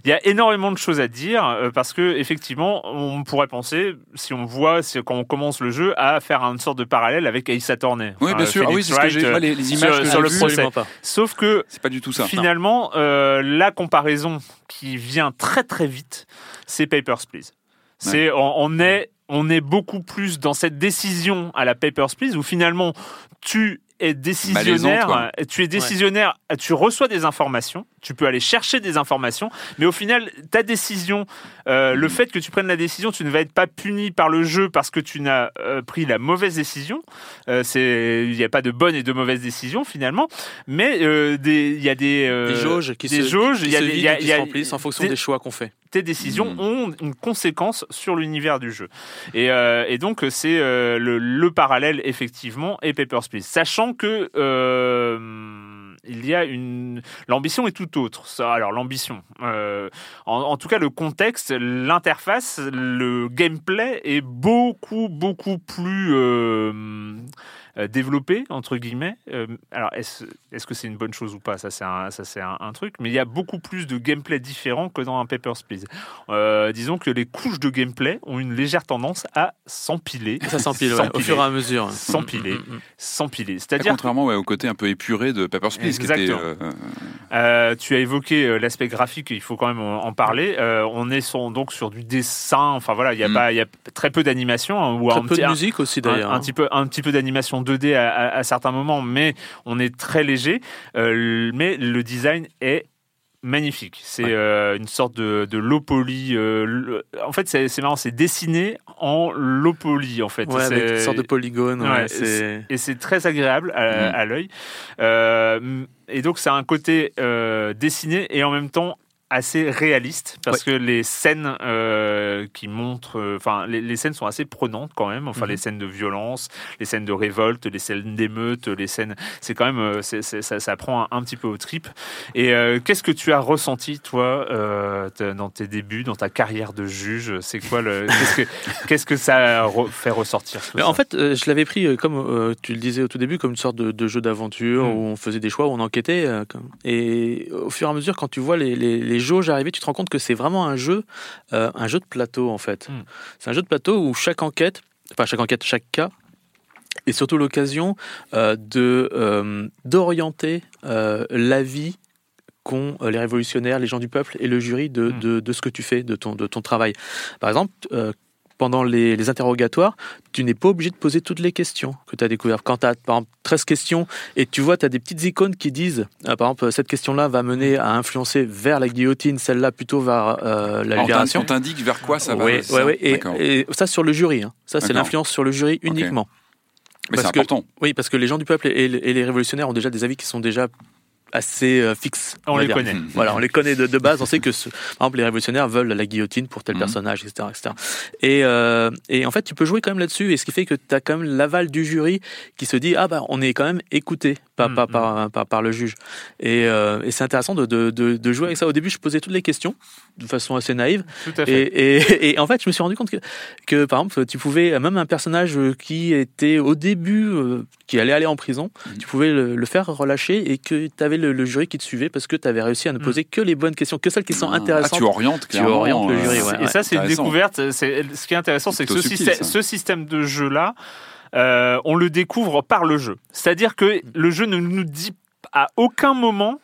Il y a énormément de choses à dire euh, parce que effectivement, on pourrait penser, si on voit, quand on commence le jeu, à faire une sorte de parallèle avec Ace Attorney. Oui, Enfin, bien sûr. Ah oui, c'est ce que j'ai. euh, les, sur- images que sur le vues, procès. Pas. Sauf que c'est pas du tout ça. finalement, euh, la comparaison qui vient très très vite, c'est Papers, Please. C'est on, on est on est beaucoup plus dans cette décision à la Papers, Please où finalement tu es décisionnaire. Tu es décisionnaire. Tu reçois des informations. Tu peux aller chercher des informations, mais au final, ta décision, euh, le fait que tu prennes la décision, tu ne vas être pas puni par le jeu parce que tu n'as euh, pris la mauvaise décision. Euh, c'est, il n'y a pas de bonne et de mauvaise décision finalement, mais il y a des, Des jauges qui des se, jauges, qui il y a se des- il vident y a- et qui il y a- se remplissent en fonction des- des choix qu'on fait. Tes décisions Mm. ont une conséquence sur l'univers du jeu. Et, euh, et donc, c'est euh, le, le parallèle, effectivement, et Papers, Please. Sachant que euh, il y a une... L'ambition est tout autre. Ça, alors, l'ambition. en, en tout cas, le contexte, l'interface, le gameplay est beaucoup, beaucoup plus... euh, développé entre guillemets. Euh, alors est-ce que c'est une bonne chose ou pas? Ça c'est un, truc. Mais il y a beaucoup plus de gameplay différent que dans un Papers Please. Euh, disons que les couches de gameplay ont une légère tendance à s'empiler. Ça s'empile ouais, au fur et à mesure. S'empiler. Mm, mm, mm. S'empiler. C'est-à-dire Contrairement ouais, au côté un peu épuré de Papers, Please, qui était, Exactement. euh, Euh, tu as évoqué euh, l'aspect graphique, il faut quand même en parler. Euh, on est donc sur du dessin. Enfin voilà, il y a Mm. pas, il y a très peu d'animation hein, ou Très un peu petit- de musique aussi d'ailleurs. un hein. petit peu un petit peu d'animation 2D à, à- à certains moments, mais on est très léger. Euh, mais le design est magnifique. C'est Ouais. euh, une sorte de, de low poly. euh, en fait, c'est marrant, c'est dessiné en low poly en fait. Ouais, avec une sorte de polygone. ouais, et c'est très agréable à, Mm. à l'œil. Euh, et donc, c'est un côté dessiné et en même temps assez réaliste parce que les scènes euh, qui montrent, euh, enfin, les, les scènes sont assez prenantes quand même. Enfin, Mhm. les scènes de violence, les scènes de révolte, les scènes d'émeute, les scènes, c'est quand même, euh, ça, ça prend un, un petit peu au trip. Et euh, qu'est-ce que tu as ressenti toi dans tes débuts, dans ta carrière de juge? C'est quoi le, qu'est-ce que, qu'est-ce que ça re- fait ressortir Mais en fait, je l'avais pris comme tu le disais au tout début, comme une sorte de, de jeu d'aventure Mm. où on faisait des choix, où on enquêtait. Et au fur et à mesure, quand tu vois les, les, les jauges arriver, tu te rends compte que c'est vraiment un jeu, euh, un jeu de plateau en fait. Mm. C'est un jeu de plateau où chaque enquête, enfin chaque enquête, chaque cas est surtout l'occasion euh, de euh, d'orienter euh, la vie qu'ont les révolutionnaires, les gens du peuple et le jury de, Mm. de, de ce que tu fais, de ton, de ton travail. Par exemple, pendant les, les interrogatoires, tu n'es pas obligé de poser toutes les questions que tu as découvertes. Quand tu as, par exemple, 13 questions et tu vois, tu as des petites icônes qui disent, euh, par exemple, cette question-là va mener à influencer vers la guillotine, celle-là plutôt vers euh, la libération. on t'indique vers quoi ça va. Oui, ouais, ouais, et, ça sur le jury. hein. Ça, c'est l'influence sur le jury uniquement. Mais c'est parce que- important. Oui, parce que les gens du peuple et, et les révolutionnaires ont déjà des avis qui sont déjà assez euh, fixes. On les dire. connaît. Voilà, on les connaît de, de base. On sait que, ce- par exemple, les révolutionnaires veulent la guillotine pour tel Mhm. personnage, etc., etc. Et, euh, et en fait, tu peux jouer quand même là-dessus. Et ce qui fait que tu as quand même l'aval du jury qui se dit ah bah on est quand même écouté par, Mhm. par, par, par, par le juge. Et, euh, et c'est intéressant de, de, de, de jouer avec ça. Au début, je posais toutes les questions de façon assez naïve. Tout à fait. Et, et, et en fait, je me suis rendu compte que, que, par exemple, tu pouvais, même un personnage qui était au début, euh, qui allait aller en prison, Mhm. tu pouvais le, le faire relâcher et que tu avais le, le jury qui te suivait parce que tu avais réussi à ne poser que les bonnes questions, que celles qui sont Ah, intéressantes. tu orientes Tu orientes le euh, jury, Et ouais. ça, c'est une découverte. C'est- Ce qui est intéressant, c'est que ce, Plutôt subtil, système, ça. ce système de jeu-là, euh, on le découvre par le jeu. C'est-à-dire que le jeu ne nous dit à aucun moment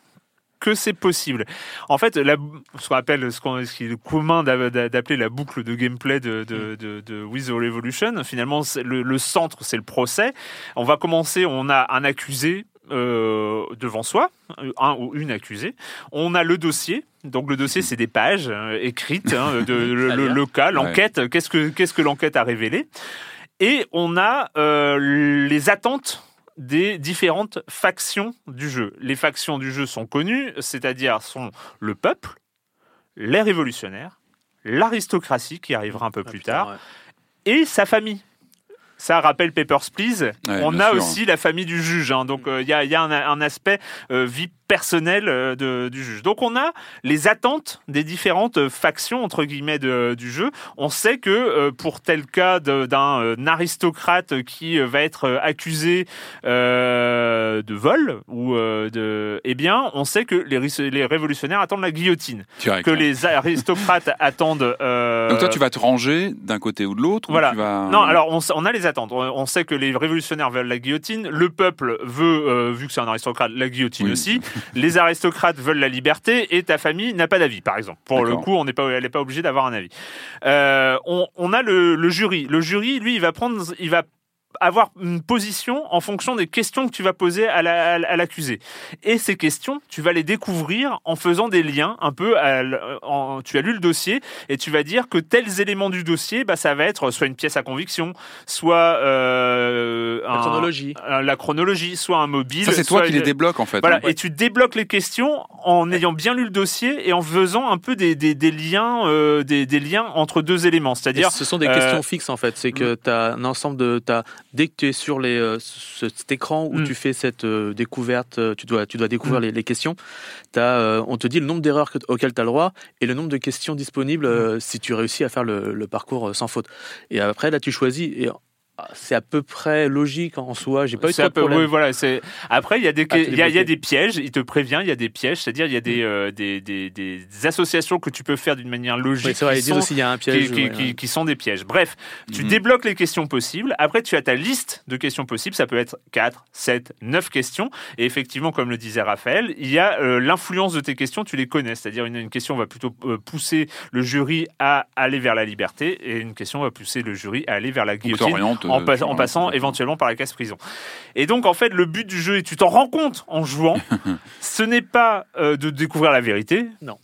que c'est possible. En fait, la, ce qu'on appelle, ce, qu'on- ce qui est commun d'a- d'a- d'appeler la boucle de gameplay de, de, de, de With the Revolution, finalement, c'est le, le centre, c'est le procès. On va commencer, on a un accusé euh, devant soi, un ou une accusée. On a le dossier. Donc le dossier, c'est des pages euh, écrites, hein, de, le, le- le cas, l'enquête. Qu'est-ce que qu'est-ce que l'enquête a révélé? Et on a euh, les attentes des différentes factions du jeu. Les factions du jeu sont connues, c'est-à-dire sont le peuple, les révolutionnaires, l'aristocratie qui arrivera un peu Ah, plus putain, tard, ouais. et sa famille. Ça rappelle Papers, Please. Ouais, On a sûr. aussi la famille du juge. hein. Donc, euh, il y a, il y a un, un aspect euh, vie personnelle euh, de- du juge. Donc, on a les attentes des différentes euh, factions, entre guillemets, de- du jeu. On sait que euh, pour tel cas d'un aristocrate qui va être accusé euh, de vol, ou de, eh bien, on sait que les, les révolutionnaires attendent la guillotine. Direct, Que les aristocrates attendent... euh, Donc toi, tu vas te ranger d'un côté ou de l'autre ou Voilà. tu vas... Non, alors on, a les attentes. On, on sait que les révolutionnaires veulent la guillotine. Le peuple veut, euh, vu que c'est un aristocrate, la guillotine Oui. aussi. Les aristocrates veulent la liberté et ta famille n'a pas d'avis, par exemple. Pour le coup, on n'est pas, elle n'est pas obligée d'avoir un avis. Euh, on, on a le, le jury. Le jury, lui, il va prendre, il va avoir une position en fonction des questions que tu vas poser à la- à l'accusé. Et ces questions, tu vas les découvrir en faisant des liens un peu. à l- en- tu as lu le dossier et tu vas dire que tels éléments du dossier, bah, ça va être soit une pièce à conviction, soit euh, La un- chronologie. un- la chronologie, soit un mobile. Ça, c'est toi qui les débloques en fait. Voilà, hein. et tu débloques les questions en ayant bien lu le dossier et en faisant un peu des, des, des liens, euh, des, des liens entre deux éléments. C'est-à-dire, ce sont des euh, questions fixes en fait. C'est que tu as un ensemble de. t'as- dès que tu es sur les, euh, ce- cet écran où Mm. tu fais cette euh, découverte, euh, tu dois, tu dois découvrir Mm. les, les questions, euh, on te dit le nombre d'erreurs que- auxquelles tu as le droit et le nombre de questions disponibles Mm. si tu réussis à faire le, le parcours sans faute. Et après, là, tu choisis. Et c'est à peu près logique en soi. J'ai pas eu trop un de peu, problème. oui, voilà, c'est après il y a des Ah, tu il y a, il y a débloquais. des pièges, il te prévient, il y a des pièges, c'est-à-dire il y a des, euh, des, des, des associations que tu peux faire d'une manière logique Oui, c'est vrai, qui sont- aussi il y a un piège. qui- ouais, qui- ouais. qui sont des pièges. Bref, tu Mhm. débloques les questions possibles. Après, tu as ta liste de questions possibles. Ça peut être 4, 7, 9 questions. Et effectivement, comme le disait Raphaël, il y a euh, l'influence de tes questions, tu les connais. C'est-à-dire, une, une question va plutôt euh, pousser le jury à aller vers la liberté et une question va pousser le jury à aller vers la guillotine en, pas- passant éventuellement par la casse prison. Et donc, en fait, le but du jeu, et tu t'en rends compte en jouant, ce n'est pas euh, de découvrir la vérité. Non.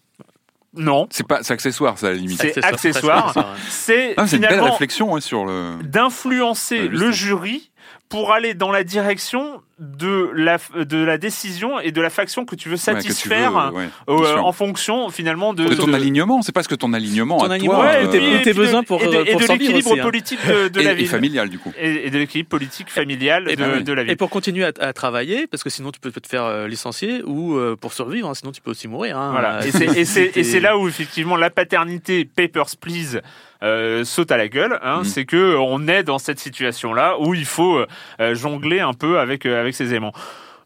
Non. C'est pas, c'est accessoire, ça à la limite. C'est Accessoire, ouais. C'est Ah, c'est une belle finalement réflexion ouais, sur le. d'influencer le jury pour aller dans la direction de la, de la décision et de la faction que tu veux ouais, que tu satisfaire veux, ouais, euh, en fonction finalement de, de ton de- alignement, c'est parce que ton alignement Ton à alignement, toi, Ouais, et euh, et tes besoins pour- et de, et survivre l'équilibre hein. politique de, de et, la et ville familial du coup. et, et de l'équilibre politique familial Et de, ben oui. de la ville. Et pour continuer à, à travailler, parce que sinon tu peux te faire euh, licencier ou euh, pour survivre, hein, sinon tu peux aussi mourir. hein. Voilà. Euh, Et et et c'est là où effectivement la paternité Papers Please euh, saute à la gueule. Hein, Mm. C'est que on est dans cette situation-là où il faut euh, jongler un peu avec euh, avec ces aimants.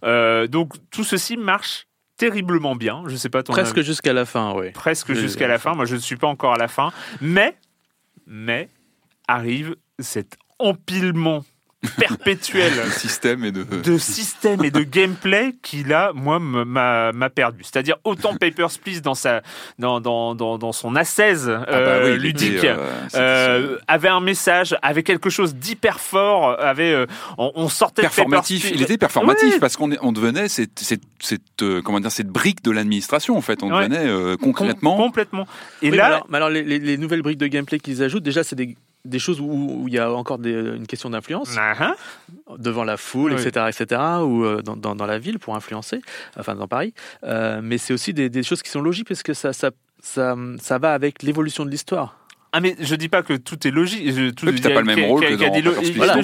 Euh, donc tout ceci marche terriblement bien. Je sais pas ton presque jusqu'à la fin, oui. presque jusqu'à la fin. Moi, je ne suis pas encore à la fin, mais mais arrive cet empilement perpétuel Le système et de. de système et de gameplay qui là moi m'a perdu c'est-à-dire autant Papers Please dans sa dans dans dans, dans son assaise Ah bah euh, oui, ludique était, euh, euh, avait un message avait quelque chose d'hyper fort avait euh, on, on sortait de performatif. Papers, Il était performatif Ouais. parce qu'on on devenait cette, cette, cette, euh, comment dire cette brique de l'administration en fait. On Ouais. devenait euh, Com- concrètement. complètement et Oui, mais là alors, mais alors, les, les- les nouvelles briques de gameplay qu'ils ajoutent, déjà, c'est des, des choses où, il y a encore des- une question d'influence ah. devant la foule, Oui. etc., etc., ou euh, dans, dans, dans la ville pour influencer, enfin dans Paris. Euh, mais c'est aussi des, des choses qui sont logiques parce que ça, ça, ça, ça va avec l'évolution de l'histoire. Ah mais je dis pas que tout est logique. je- Tout, Oui, puis t'as pas le même rôle que qu'il y a dans des voilà.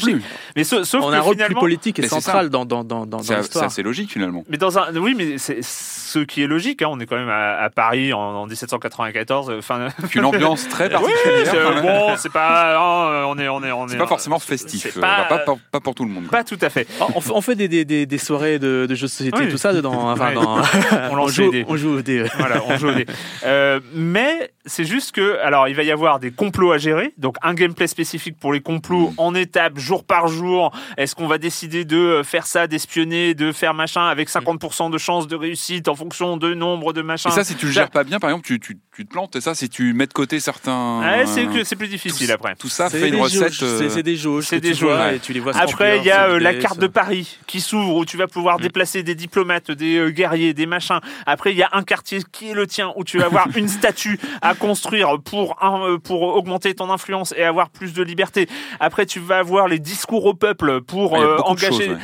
Mais sauf, sauf On a un rôle plus politique et c'est central dans, dans, dans, dans, C'est l'histoire. assez logique finalement. Mais dans un, oui, mais c'est ce qui est logique. Hein, on est quand même à, à Paris en, en 1794. euh, Avec une ambiance très oui, particulière. c'est- même. bon, c'est pas, hein, on est, on est, on est. C'est pas forcément festif. c'est euh, pas- pas, pas, pas pour tout le monde. Pas tout à fait. Ah, On fait, on fait des, des, des, des soirées de, de jeux de société, Oui. tout ça dedans. Enfin, Ouais. dans- On joue, on joue au dé. voilà, on joue au dé. Euh, mais c'est juste que, alors, il va y avoir des complots à gérer, donc un gameplay spécifique pour les complots en étapes, jour par jour. Est-ce qu'on va décider de euh, faire ça, d'espionner, de faire machin avec 50% de chances de réussite en fonction de nombre de machins? Et ça, si tu le gères pas bien, par exemple, tu, tu, tu te plantes. Et ça, si tu mets de côté certains. Ouais, c'est plus difficile tout, après. Tout ça fait une des recette. euh, C'est des jauges. c'est des tu vois jauges, et tu les vois se Après, il y a euh, la carte ça. de Paris qui s'ouvre où tu vas pouvoir Mm. déplacer des diplomates, des euh, guerriers, des machins. Après, il y a un quartier qui est le tien où tu vas avoir une statue à construire pour un, euh, pour augmenter ton influence et avoir plus de liberté. Après, tu vas avoir les discours au peuple pour euh, engager.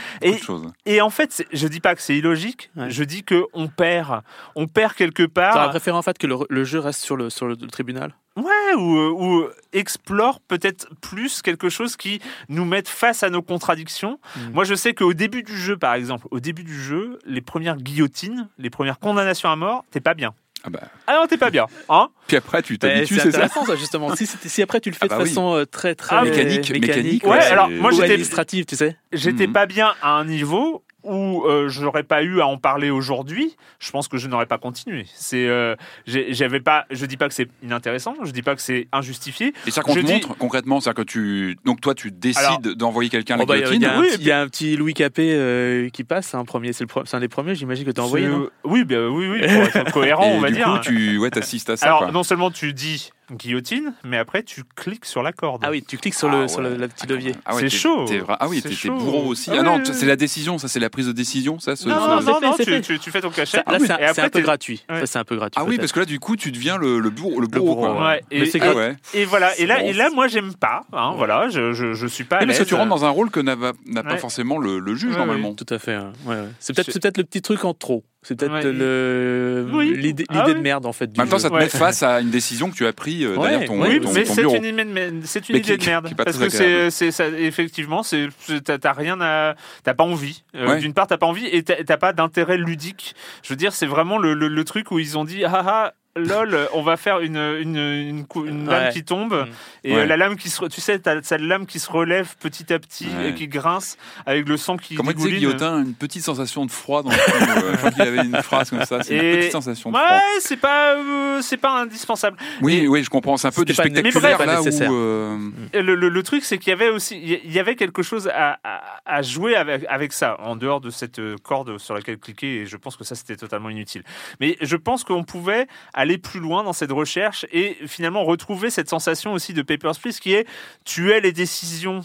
choses, ouais, et, et en fait, je dis pas que c'est illogique. Ouais. Je dis que on perd, on perd quelque part. préféré en fait que le, le jeu reste sur le, sur le, le tribunal Ouais, ou, euh, ou explore peut-être plus quelque chose qui nous mette face à nos contradictions. Mm. Moi, je sais qu'au début du jeu, par exemple, au début du jeu, les premières guillotines, les premières condamnations à mort, t'es pas bien. Ah bah. Ah non, t'es pas bien. Hein Puis après, tu t'habitues, C'est ça intéressant ça justement. si, c'était- si après tu le fais Ah bah de oui. façon euh, très très Ah, mécanique, mécanique, Ouais, ouais, alors moi j'étais administrative, tu sais. j'étais Mhm. pas bien à un niveau où euh, je n'aurais pas eu à en parler aujourd'hui, je pense que je n'aurais pas continué. C'est, euh, j'avais pas, je dis pas que c'est inintéressant, je dis pas que c'est injustifié. Et ça qu'on te dis- montre concrètement, c'est-à-dire que tu. Donc toi, tu décides d'envoyer quelqu'un à la Oh, bah, Il y a- il un Oui, petit- et il y a un petit Louis Capet euh, qui passe, c'est un premier, c'est pro- c'est un des premiers, j'imagine que tu as envoyé. C'est- non? oui, bah, oui, oui, pour être cohérent, Et on va du dire. coup, tu ouais, assistes à ça. Alors, quoi. non seulement tu dis guillotine, mais après tu cliques sur la corde. Ah oui, tu cliques sur Ah le, sur le, petit levier. Ah ouais, C'est chaud. Ah oui, C'est t'es bourreau aussi. Ah Ah non, c'est la décision, ça c'est la prise de décision, ça. ce- Non, ce- non, c'est non, fait, non, tu, fait. tu- tu fais ton cachet. Là, c'est un, peu gratuit. Ouais. Ça, c'est un peu gratuit. Ah oui, parce que là, du coup, tu deviens le, le bourreau. Le bourreau, bourreau, quoi. Ouais, Mais et, c'est Ah et voilà. Et là, et là, moi, j'aime pas. hein, voilà, je, je, je suis pas. Oui, parce que tu rentres dans un rôle que n'a pas forcément le, juge normalement. Tout à fait. hein. C'est peut-être le petit truc en trop. C'est peut-être Ouais. le Oui. l'idée Ah l'idée oui. de merde en fait. Du En même temps, jeu. ça te Ouais. met face à une décision que tu as prise euh, Ouais, derrière ton, Oui, ton- mais ton c'est bureau. une, idée de- c'est une Mais idée qui- de merde. qui parce que c'est, c'est, ça, effectivement, c'est, c'est- t'as, t'as rien à, t'as pas envie. Euh, Ouais. D'une part, t'as pas envie et t'as, t'as pas d'intérêt ludique. Je veux dire, c'est vraiment le, le, le truc où ils ont dit, ah ah. Lol, on va faire une, une, une, cou- une lame Ouais. qui tombe Mm. et Ouais. euh, la lame qui se, tu sais, t'as cette lame qui se relève petit à petit Ouais. et qui grince avec le sang qui Comment disait. Guillotin, une petite sensation de froid dans le cou. euh, Je crois qu'il avait une phrase comme ça. C'est une Et- petite sensation de Ouais, froid. c'est pas, euh, c'est pas indispensable. Oui, Et- oui, je comprends. C'est un peu du spectaculaire mais bref, là où. euh, Le, le- le truc, c'est qu'il y avait aussi, il y avait quelque chose à, à- à jouer avec, avec ça, en dehors de cette corde sur laquelle cliquer, et je pense que ça, c'était totalement inutile. Mais je pense qu'on pouvait aller plus loin dans cette recherche et finalement retrouver cette sensation aussi de Papers, Please, qui est, tu es les décisions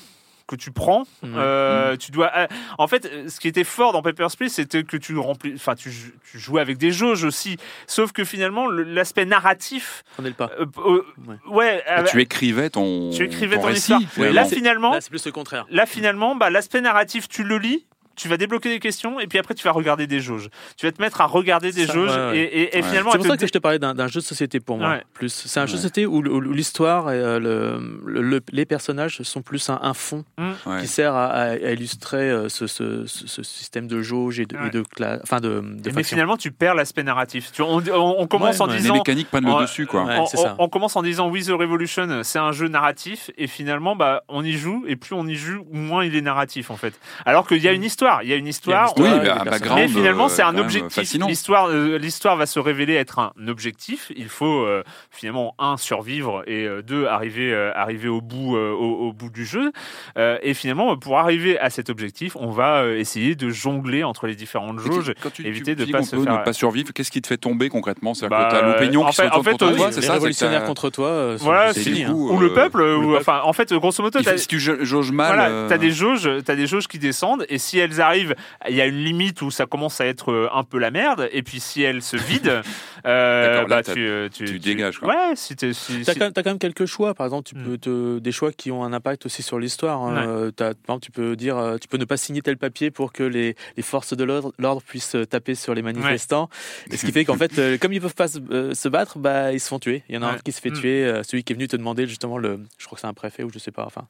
que tu prends, euh, tu dois. euh, en fait, ce qui était fort dans Papers, Please, c'était que tu remplis, enfin, tu, jou- tu jouais avec des jauges aussi. Sauf que finalement, le- l'aspect narratif, Prenez le pas. euh, ouais, euh, tu écrivais ton, tu écrivais ton ton récit. histoire. finalement. Là, finalement, Là, c'est plus le contraire. Là, finalement, bah, l'aspect narratif, tu le lis, tu vas débloquer des questions, et puis après, tu vas regarder des jauges. Tu vas te mettre à regarder des Ça, jauges, ouais, ouais. et, et- et Ouais. finalement, C'est pour te ça que je te parlais d'un jeu de société pour moi. Ouais. Plus, c'est un jeu de société où, l'histoire et euh, le, le- le- les personnages sont plus un, un fond Ouais. qui sert à, illustrer euh, ce, ce- ce- ce système de jauge et de, Ouais. et de cla- enfin de, de Mais finalement, tu perds l'aspect narratif. Tu on, on- on commence Ouais, en ouais. Les disant. mécaniques prennent le dessus, quoi. Ouais, on, ça. on- on commence en disant With the Revolution, c'est un jeu narratif, et finalement, bah, on y joue, et plus on y joue, moins il est narratif, en fait. Alors qu'il y a une histoire, il y a une histoire. A Oui, Ouais, mais un finalement, euh, c'est un quand même objectif. L'histoire, euh, l'histoire va se révéler être un objectif. Il faut euh, finalement un survivre et euh, deux arriver, euh, arriver au bout, euh, au, au bout du jeu. Euh, et finalement, pour arriver à cet objectif, on va euh, essayer de jongler entre les différentes jauges. Quand tu, éviter tu de dis pas qu'on se peut faire- ne pas survivre, qu'est-ce qui te fait tomber concrètement? C'est-à-dire Bah, que t'as l'opinion en qui se fait- en retourne fait, contre euh, toi, c'est les ça? C'est t'as- contre toi, euh, Voilà, c'est c'est ou le euh, peuple, enfin, en fait, grosso modo, Si tu ja- jauges mal. Voilà, euh, t'as des jauges, t'as des jauges qui descendent, et si elles arrivent, il y a une limite où ça commence à être euh, un peu la merde, et puis si elles se vident, euh, bah, tu, euh, tu, tu dégages, quoi. Ouais, si T'as si- quand, même- t'as quand même quelques choix. Par exemple, tu Mm. peux te, des choix qui ont un impact aussi sur l'histoire. hein. Ouais. Euh, t'as- par exemple, tu peux dire, tu peux ne pas signer tel papier pour que les, les forces de l'ordre puissent taper sur les manifestants. Et ce qui fait qu'en fait, comme ils peuvent pas se, euh, se battre, bah ils se font tuer. Il y en a un qui se fait Mm. tuer, euh, celui qui est venu te demander justement le, je crois que c'est un préfet ou je sais pas. Enfin,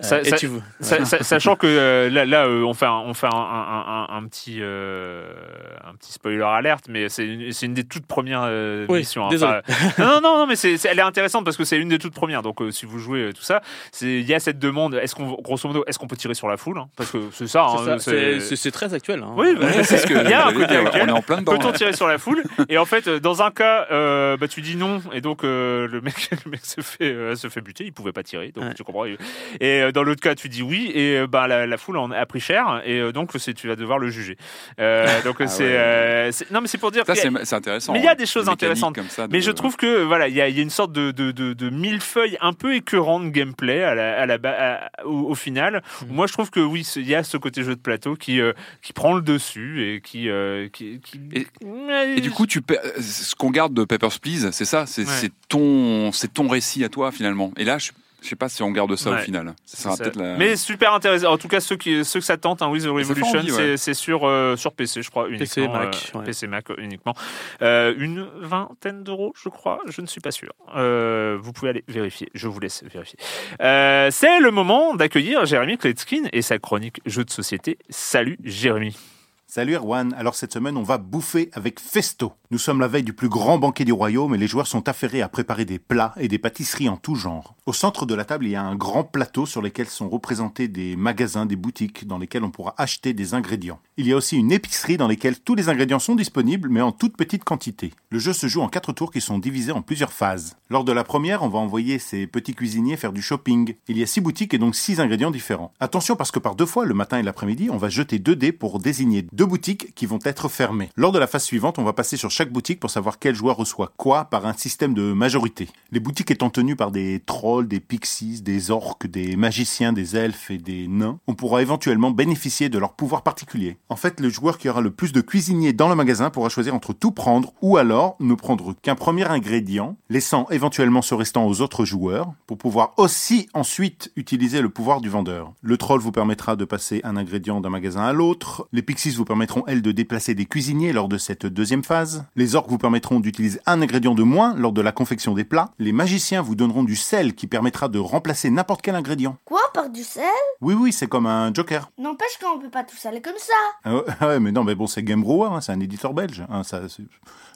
Euh, Ça- et ça- tu- Sa- sa- sachant que euh, là, là euh, on fait, un, on fait un, un- un- un petit, euh, un petit spoiler alerte, mais c'est une, c'est une des toutes premières euh, Oui, missions. hein. Enfin, non, non, non, mais c'est, c'est- elle est intéressante parce que c'est une des toutes premières. Donc, euh, si vous jouez euh, tout ça, c'est- il y a cette demande. Est-ce qu'on, grosso modo, est-ce qu'on peut tirer sur la foule hein Parce que c'est ça. c'est hein, ça, c'est- c'est- c'est c'est très actuel. hein. Oui, bah, c'est ce que il y a un côté actuel. On est en plein dedans. Peut-on tirer sur la foule? Et en fait, dans un cas, euh, bah, tu dis non, et donc euh, le mec, le mec se fait, euh, se fait buter. Il pouvait pas tirer, donc Ouais. tu comprends. Et euh, dans l'autre cas, tu dis oui, et euh, bah, la, la foule en a pris cher, et euh, donc c'est, tu vas devoir le juger. Euh, donc Ah c'est, ouais. euh, c'est- non, mais c'est pour dire. Ça, c'est c'est intéressant. Mais il y a hein. des choses intéressantes. comme ça de- mais je trouve que voilà, il y a, il y a une sorte de, de, de, de millefeuille un peu écœurant de gameplay à la, à la, à- au, au final. Mhm. Moi, je trouve que oui, il y a ce côté jeu de plateau qui, euh, qui prend le dessus et qui. euh, qui, qui- Et- Mais- Et du coup, tu perds- ce qu'on garde de Papers, Please, c'est ça, c'est Ouais. ton, c'est ton récit à toi finalement. Et là, je, je sais pas si on garde ça au final. Ça ça. peut-être la. Mais super intéressant. En tout cas, ceux, qui, ceux que ça tente, hein, With the Revolution, ouais. c'est- c'est sur, euh, sur PC, je crois, uniquement. PC, Mac, euh, ouais. PC, Mac euh, uniquement. Euh, une vingtaine d'euros, je crois. Je ne suis pas sûr. Euh, vous pouvez aller vérifier. Je vous laisse vérifier. Euh, c'est le moment d'accueillir Jérémy Kletskin et sa chronique jeux de société. Salut, Jérémy. Salut Erwan, alors cette semaine on va bouffer avec Festo. Nous sommes la veille du plus grand banquet du royaume et les joueurs sont affairés à préparer des plats et des pâtisseries en tout genre. Au centre de la table il y a un grand plateau sur lequel sont représentés des magasins, des boutiques dans lesquels on pourra acheter des ingrédients. Il y a aussi une épicerie dans laquelle tous les ingrédients sont disponibles mais en toute petite quantité. Le jeu se joue en quatre tours qui sont divisés en plusieurs phases. Lors de la première on va envoyer ces petits cuisiniers faire du shopping. Il y a six boutiques et donc six ingrédients différents. Attention parce que par deux fois, le matin et l'après-midi, on va jeter deux dés pour désigner deux boutiques qui vont être fermées. Lors de la phase suivante, on va passer sur chaque boutique pour savoir quel joueur reçoit quoi par un système de majorité. Les boutiques étant tenues par des trolls, des pixies, des orques, des magiciens, des elfes et des nains, on pourra éventuellement bénéficier de leurs pouvoirs particuliers. En fait, le joueur qui aura le plus de cuisiniers dans le magasin pourra choisir entre tout prendre ou alors ne prendre qu'un premier ingrédient, laissant éventuellement ce restant aux autres joueurs pour pouvoir aussi ensuite utiliser le pouvoir du vendeur. Le troll vous permettra de passer un ingrédient d'un magasin à l'autre, les pixies vous permettront elles de déplacer des cuisiniers lors de cette deuxième phase, les orques vous permettront d'utiliser un ingrédient de moins lors de la confection des plats, les magiciens vous donneront du sel qui permettra de remplacer n'importe quel ingrédient. Quoi, par du sel? Oui oui, c'est comme un joker. N'empêche qu'on peut pas tout saler comme ça. Ah ouais, mais non, mais bon, c'est Game Brewer, hein, c'est un éditeur belge. hein, ça,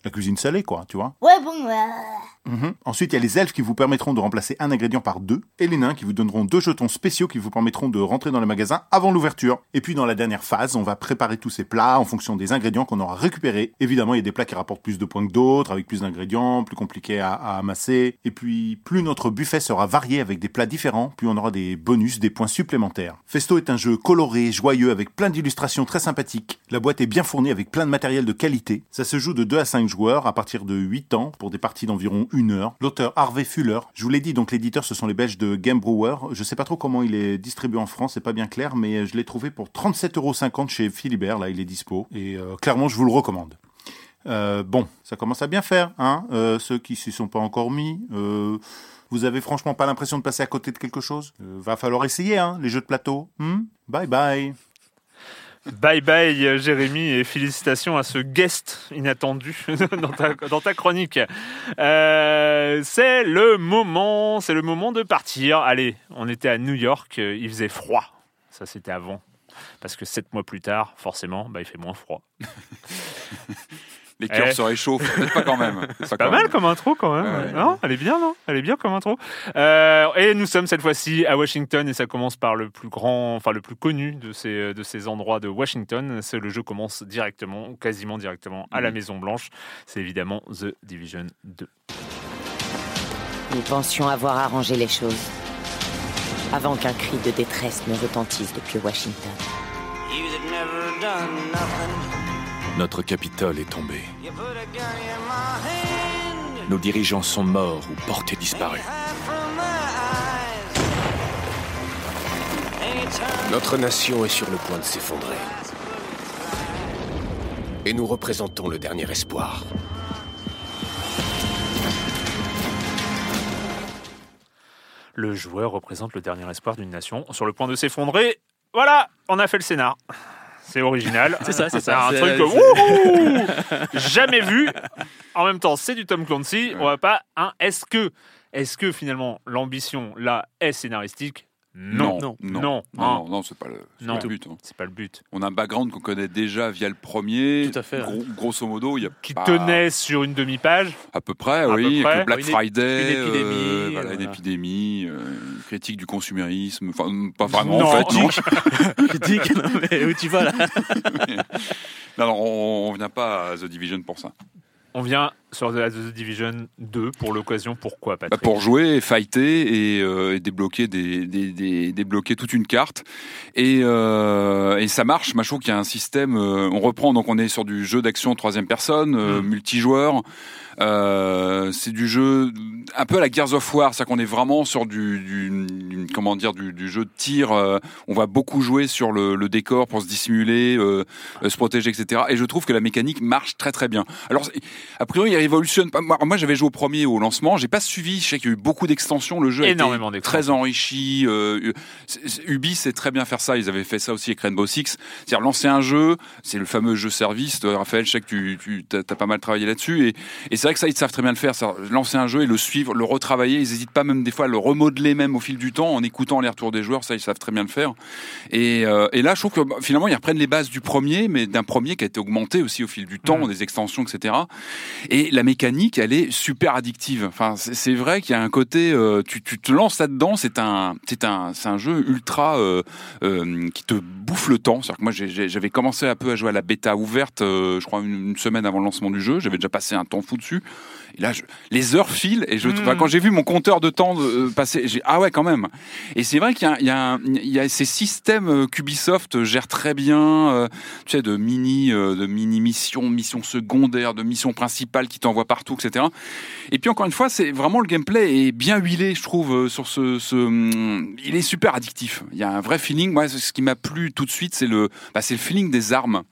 la cuisine salée, quoi, tu vois. Ouais, bon, euh. Ensuite, il y a les elfes qui vous permettront de remplacer un ingrédient par deux, et les nains qui vous donneront deux jetons spéciaux qui vous permettront de rentrer dans le magasin avant l'ouverture. Et puis, dans la dernière phase, on va préparer tous ces plats en fonction des ingrédients qu'on aura récupérés. Évidemment, il y a des plats qui rapportent plus de points que d'autres, avec plus d'ingrédients, plus compliqués à, à amasser. Et puis, plus notre buffet sera varié avec des plats différents, plus on aura des bonus, des points supplémentaires. Festo est un jeu coloré, joyeux, avec plein d'illustrations très sympathiques. La boîte est bien fournie avec plein de matériel de qualité. Ça se joue de 2 à 5 à partir de 8 ans pour des parties d'environ une heure. L'auteur Harvey Fuller, je vous l'ai dit, donc l'éditeur ce sont les Belges de Game Brewer. Je sais pas trop comment il est distribué en France, c'est pas bien clair, mais je l'ai trouvé pour 37,50€ chez Philibert, là il est dispo. Et euh, clairement je vous le recommande. Euh, bon, ça commence à bien faire, hein, euh, ceux qui s'y sont pas encore mis. Vous avez franchement pas l'impression de passer à côté de quelque chose? Va falloir essayer, hein, les jeux de plateau. Hmm? Bye bye. Bye bye Jérémy et félicitations à ce guest inattendu dans, ta, dans ta chronique. Euh, c'est le moment, c'est le moment de partir. Allez, on était à New York, euh, il faisait froid. Ça c'était avant. Parce que sept mois plus tard, forcément, bah, il fait moins froid. Les cœurs Eh. se réchauffent, pas quand même. C'est Pas mal comme intro quand même. Ouais. Non, elle est bien, non? Elle est bien comme intro. Euh, et nous sommes cette fois-ci à Washington et ça commence par le plus grand, enfin le plus connu de ces, de ces endroits de Washington. C'est le jeu commence directement, quasiment directement à la Maison Blanche. C'est évidemment The Division 2. Nous pensions avoir arrangé les choses. Avant qu'un cri de détresse ne retentisse depuis Washington. Notre Capitole est tombé. Nos dirigeants sont morts ou portés disparus. Notre nation est sur le point de s'effondrer. Et nous représentons le dernier espoir. Le joueur représente le dernier espoir d'une nation sur le point de s'effondrer. Voilà, on a fait le scénar. C'est original. C'est ça, c'est ça. un truc wouhou jamais vu. En même temps, c'est du Tom Clancy. On va pas. Hein, est-ce que, est-ce que finalement l'ambition là est scénaristique Non, Non, non, non, non, hein. non, non, c'est pas le, pas but. hein. C'est pas le but. On a un background qu'on connaît déjà via le premier. Tout à fait, Gros- grosso modo, il y a Qui pas- tenait sur une demi-page. à peu près, à oui, peu avec près. le Black Une Friday, une épidémie, euh, voilà, une épidémie, euh, une critique du consumérisme, enfin pas vraiment Non. en fait, non. Critique, non, mais où tu vas là Non, non, on, on vient pas à The Division pour ça. On vient sur The The Division 2 pour l'occasion. Pourquoi, Bah, Patrick pour jouer, fighter et, euh, et débloquer, des, des- des- débloquer toute une carte. Et, euh, et ça marche. Moi, je trouve qu'il y a un système. euh, on reprend, donc on est sur du jeu d'action troisième personne, Mm. multijoueur. C'est du jeu un peu à la Gears of War, c'est-à-dire qu'on est vraiment sur du, du- du- comment dire du, du jeu de tir. on va beaucoup jouer sur le, le décor pour se dissimuler, se protéger, etc. Et je trouve que la mécanique marche très très bien. Alors a priori, il révolutionne pas. Moi, moi, j'avais joué au premier au lancement, j'ai pas suivi. Je sais qu'il y a eu beaucoup d'extensions. Le jeu a été Énormément d'extensions. très enrichi. Euh, Ubi sait très bien faire ça. Ils avaient fait ça aussi avec Rainbow Six. C'est-à-dire lancer un jeu, c'est le fameux jeu service. Euh, Raphaël, je sais que tu, tu as, pas mal travaillé là-dessus. Et, et c'est vrai que ça, ils savent très bien le faire. Lancer un jeu et le suivre, le retravailler. Ils n'hésitent pas même des fois à le remodeler même au fil du temps en écoutant les retours des joueurs. Ça, ils savent très bien le faire. Et, euh, et là, je trouve que bah, finalement, ils reprennent les bases du premier, mais d'un premier qui a été augmenté aussi au fil du temps, Mhm. des extensions, etc. Et la mécanique, elle est super addictive. Enfin, c'est vrai qu'il y a un côté, euh, tu, te lances là-dedans, c'est un, c'est un, c'est un jeu ultra euh, euh, qui te bouffe le temps. C'est-à-dire que moi, j'avais commencé un peu à jouer à la bêta ouverte, je crois une, une semaine avant le lancement du jeu. J'avais déjà passé un temps fou dessus. Et là, je, les heures filent et je, Mm. enfin, quand j'ai vu mon compteur de temps euh, passer, j'ai ah ouais quand même. Et c'est vrai qu'il y a, y, y ces systèmes euh, qu'Ubisoft gère très bien, euh, tu sais, de mini, euh, de mini missions, missions secondaires, de missions principales qui t'envoient partout, etc. Et puis encore une fois, c'est vraiment le gameplay est bien huilé, je trouve, sur ce, ce, il est super addictif. Il y a un vrai feeling. Moi, ce qui m'a plu tout de suite, c'est le, bah, c'est le feeling des armes.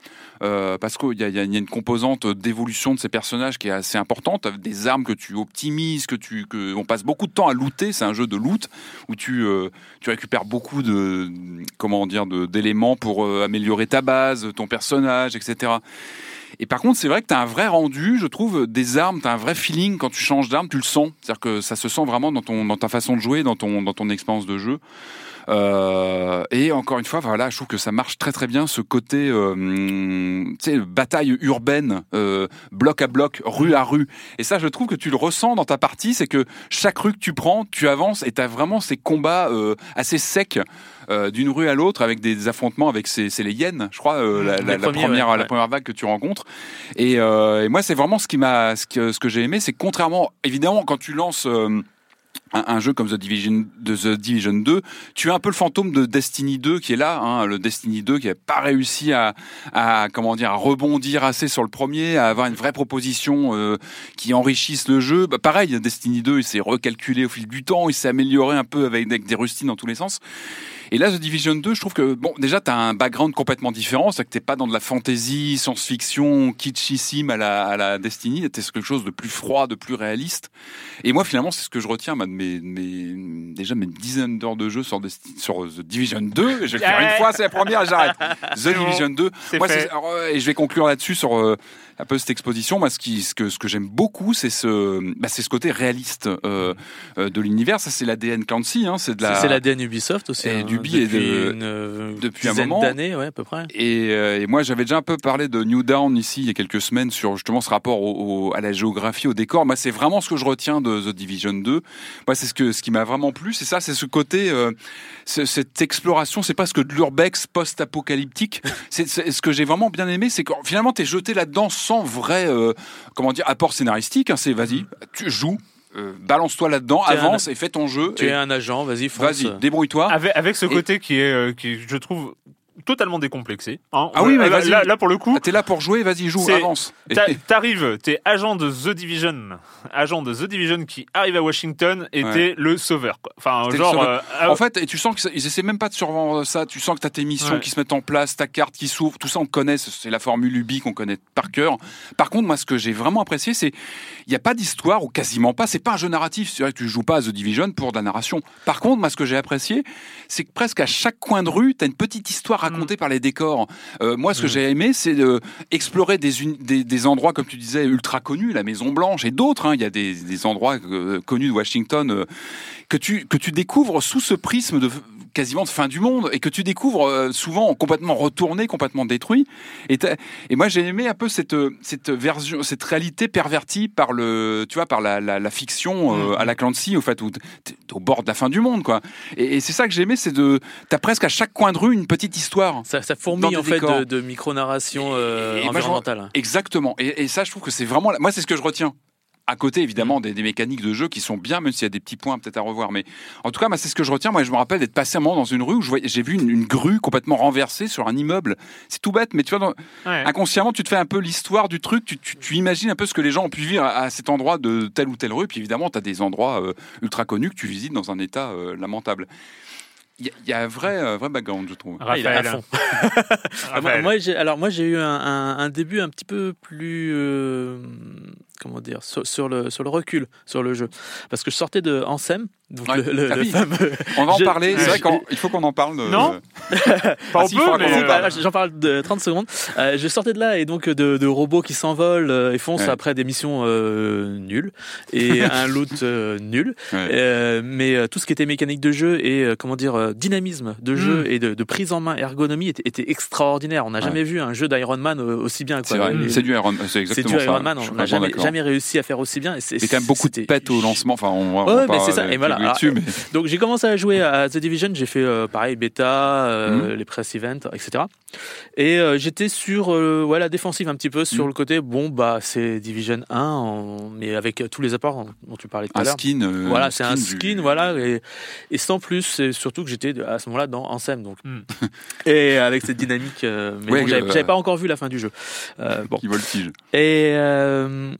Euh, parce qu'il y a, une composante d'évolution de ces personnages qui est assez importante. T'as Des armes que tu optimises, que tu, que on passe beaucoup de temps à looter. C'est un jeu de loot où tu, euh, récupères beaucoup de, comment dire, d'éléments pour euh, améliorer ta base, ton personnage, etc. Et par contre, c'est vrai que tu as un vrai rendu, je trouve, des armes, tu as un vrai feeling quand tu changes d'arme, tu le sens. C'est-à-dire que ça se sent vraiment dans, ton, dans ta façon de jouer, dans ton, dans ton expérience de jeu. Euh, et encore une fois, voilà, je trouve que ça marche très très bien ce côté, euh, hum, tu sais, bataille urbaine, euh, bloc à bloc, rue à rue. Et ça, je trouve que tu le ressens dans ta partie, c'est que chaque rue que tu prends, tu avances et tu as vraiment ces combats euh, assez secs. euh, d'une rue à l'autre avec des affrontements avec ces, c'est les hyènes je crois euh, la, Les la- première ouais, la ouais. première vague que tu rencontres et, euh, et moi c'est vraiment ce qui m'a ce que, ce que j'ai aimé c'est contrairement évidemment quand tu lances euh, un, jeu comme The Division, de The Division 2, tu as un peu le fantôme de Destiny 2 qui est là, hein, le Destiny 2 qui n'a pas réussi à, à comment dire à rebondir assez sur le premier, à avoir une vraie proposition euh, qui enrichisse le jeu. Bah, pareil, Destiny 2, il s'est recalculé au fil du temps, il s'est amélioré un peu avec, avec des rustines dans tous les sens. Et là, The Division 2, je trouve que, bon, déjà, tu as un background complètement différent, c'est-à-dire que t'es pas dans de la fantasy, science-fiction, kitschissime à la, à la Destiny, t'es sur quelque chose de plus froid, de plus réaliste. Et moi, finalement, c'est ce que je retiens moi, de mes, déjà mes dizaines d'heures de jeu sur, Desti- sur The Division 2. Et je vais le faire une fois, c'est la première, et j'arrête. The bon, Division 2. c'est Moi, fait. c'est- alors, euh, et je vais conclure là-dessus sur euh, un peu cette exposition. Moi, ce, qui, ce que, ce que j'aime beaucoup, c'est ce, bah, c'est ce côté réaliste euh, euh, de l'univers. Ça, c'est l'ADN Clancy. Hein, c'est de la, C'est l'ADN Ubisoft aussi. Et hein, et depuis de- une, euh, depuis un moment. d'années, ouais, à peu près. Et, euh, et moi, j'avais déjà un peu parlé de New Down ici il y a quelques semaines sur justement ce rapport au, au- à la géographie, au décor. Moi, c'est vraiment ce que je retiens de The Division 2. Moi, c'est ce que ce qui m'a vraiment plu, c'est ça, c'est ce côté, euh, ce- cette exploration. C'est pas ce que de l'urbex post-apocalyptique. c'est- ce que j'ai vraiment bien aimé, c'est que finalement, t'es jeté là-dedans sans vrai, euh, comment dire, apport scénaristique. hein. c'est vas-y, tu joues. Euh, balance-toi là-dedans, un- avance et fais ton jeu. Tu et es un agent, vas-y, fonce. Vas-y, débrouille-toi. Avec, avec ce Et- côté qui est, euh, qui, je trouve, totalement décomplexé. hein. Ah oui, mais là, vas-y. là, là, pour le coup, Ah, T'es là pour jouer, vas-y, joue, avance. T'arrives, t'es agent de The Division, agent de The Division qui arrive à Washington et Ouais. t'es le sauveur. Quoi. Enfin, genre, sauveur. euh, En fait, et tu sens qu'ils essaient même pas de survendre ça. Tu sens que tu as tes missions Ouais. qui se mettent en place, ta carte qui s'ouvre, tout ça on connaît. C'est la formule Ubi qu'on connaît par cœur. Par contre, moi, ce que j'ai vraiment apprécié, c'est il n'y a pas d'histoire ou quasiment pas. C'est pas un jeu narratif. C'est vrai que tu joues pas à The Division pour de la narration. Par contre, moi, ce que j'ai apprécié, c'est que presque à chaque coin de rue, tu as une petite histoire racontée par les décors. Euh, moi, ce que j'ai aimé, c'est de explorer des, des, des endroits, comme tu disais, ultra connus, la Maison Blanche et d'autres. hein. Il y a des, des endroits euh, connus de Washington euh, que tu que tu découvres sous ce prisme de quasiment de fin du monde et que tu découvres euh, souvent complètement retourné, complètement détruit. Et, et moi j'ai aimé un peu cette euh, cette version, cette réalité pervertie par le, tu vois, par la, la, la fiction euh, à la Clancy, au fait, où t'es au bord de la fin du monde, quoi. Et, et c'est ça que j'ai aimé, c'est de, t'as presque à chaque coin de rue une petite histoire. Ça, ça fourmille en fait de, de micro-narration euh, Et moi, je environnementale. Exactement. Et, et ça, je trouve que c'est vraiment. Moi, c'est ce que je retiens. À côté, évidemment, des, des mécaniques de jeu qui sont bien, même s'il y a des petits points peut-être à revoir. Mais en tout cas, moi, c'est ce que je retiens. Moi, je me rappelle d'être passé un moment dans une rue où j'ai vu une, une grue complètement renversée sur un immeuble. C'est tout bête, mais tu vois, dans- ouais. inconsciemment, tu te fais un peu l'histoire du truc. Tu, tu- tu imagines un peu ce que les gens ont pu vivre à, à cet endroit de telle ou telle rue. Puis évidemment, tu as des endroits euh, ultra connus que tu visites dans un état euh, lamentable. Il y, a- il y a un vrai, euh, vrai background, je trouve. Ah, il est à Raphaël. moi, moi, alors moi j'ai eu un, un- un début un petit peu plus euh, comment dire sur, le sur le recul sur le jeu. Parce que je sortais de Ansem donc Ouais. le, le- le oui. fameux On va en Je- parler. C'est je- vrai qu'il faut qu'on en parle. de- Non Pas Ah, on si, mais, euh, j'en parle de 30 secondes. Euh, je sortais de là et donc de, de robots qui s'envolent euh, et foncent Ouais. après des missions euh, nulles et un loot euh, nul. Ouais. Euh, mais euh, tout ce qui était mécanique de jeu et euh, comment dire euh, dynamisme de jeu Mm. et de, de prise en main ergonomie était, était extraordinaire. On n'a Ouais. jamais vu un jeu d'Iron Man euh, aussi bien. C'est. Les- C'est du Iron Man. C'est c'est exactement du ça. Iron Man. On n'a jamais, réussi à faire aussi bien. Et c'est- Il y a quand même beaucoup de pètes au lancement. Enfin, on on mais c'est ça. euh, Et voilà. Dessus, Alors, mais Donc j'ai commencé à jouer à The Division, j'ai fait euh, pareil bêta, euh, Mhm. les press events, etc. Et euh, j'étais sur euh, ouais, la défensive un petit peu, sur Mhm. le côté, bon, bah c'est Division 1, en- mais avec euh, tous les apports dont- dont tu parlais tout à Un l'heure. skin. euh, Voilà, c'est un du- skin, voilà, et, et sans plus, c'est surtout que j'étais à ce moment-là dans Ansem, donc. Hmm. Et avec cette dynamique, euh, mais Ouais, bon, j'avais euh, pas encore vu la fin du jeu. Euh, bon. Qui voltige. Et euh,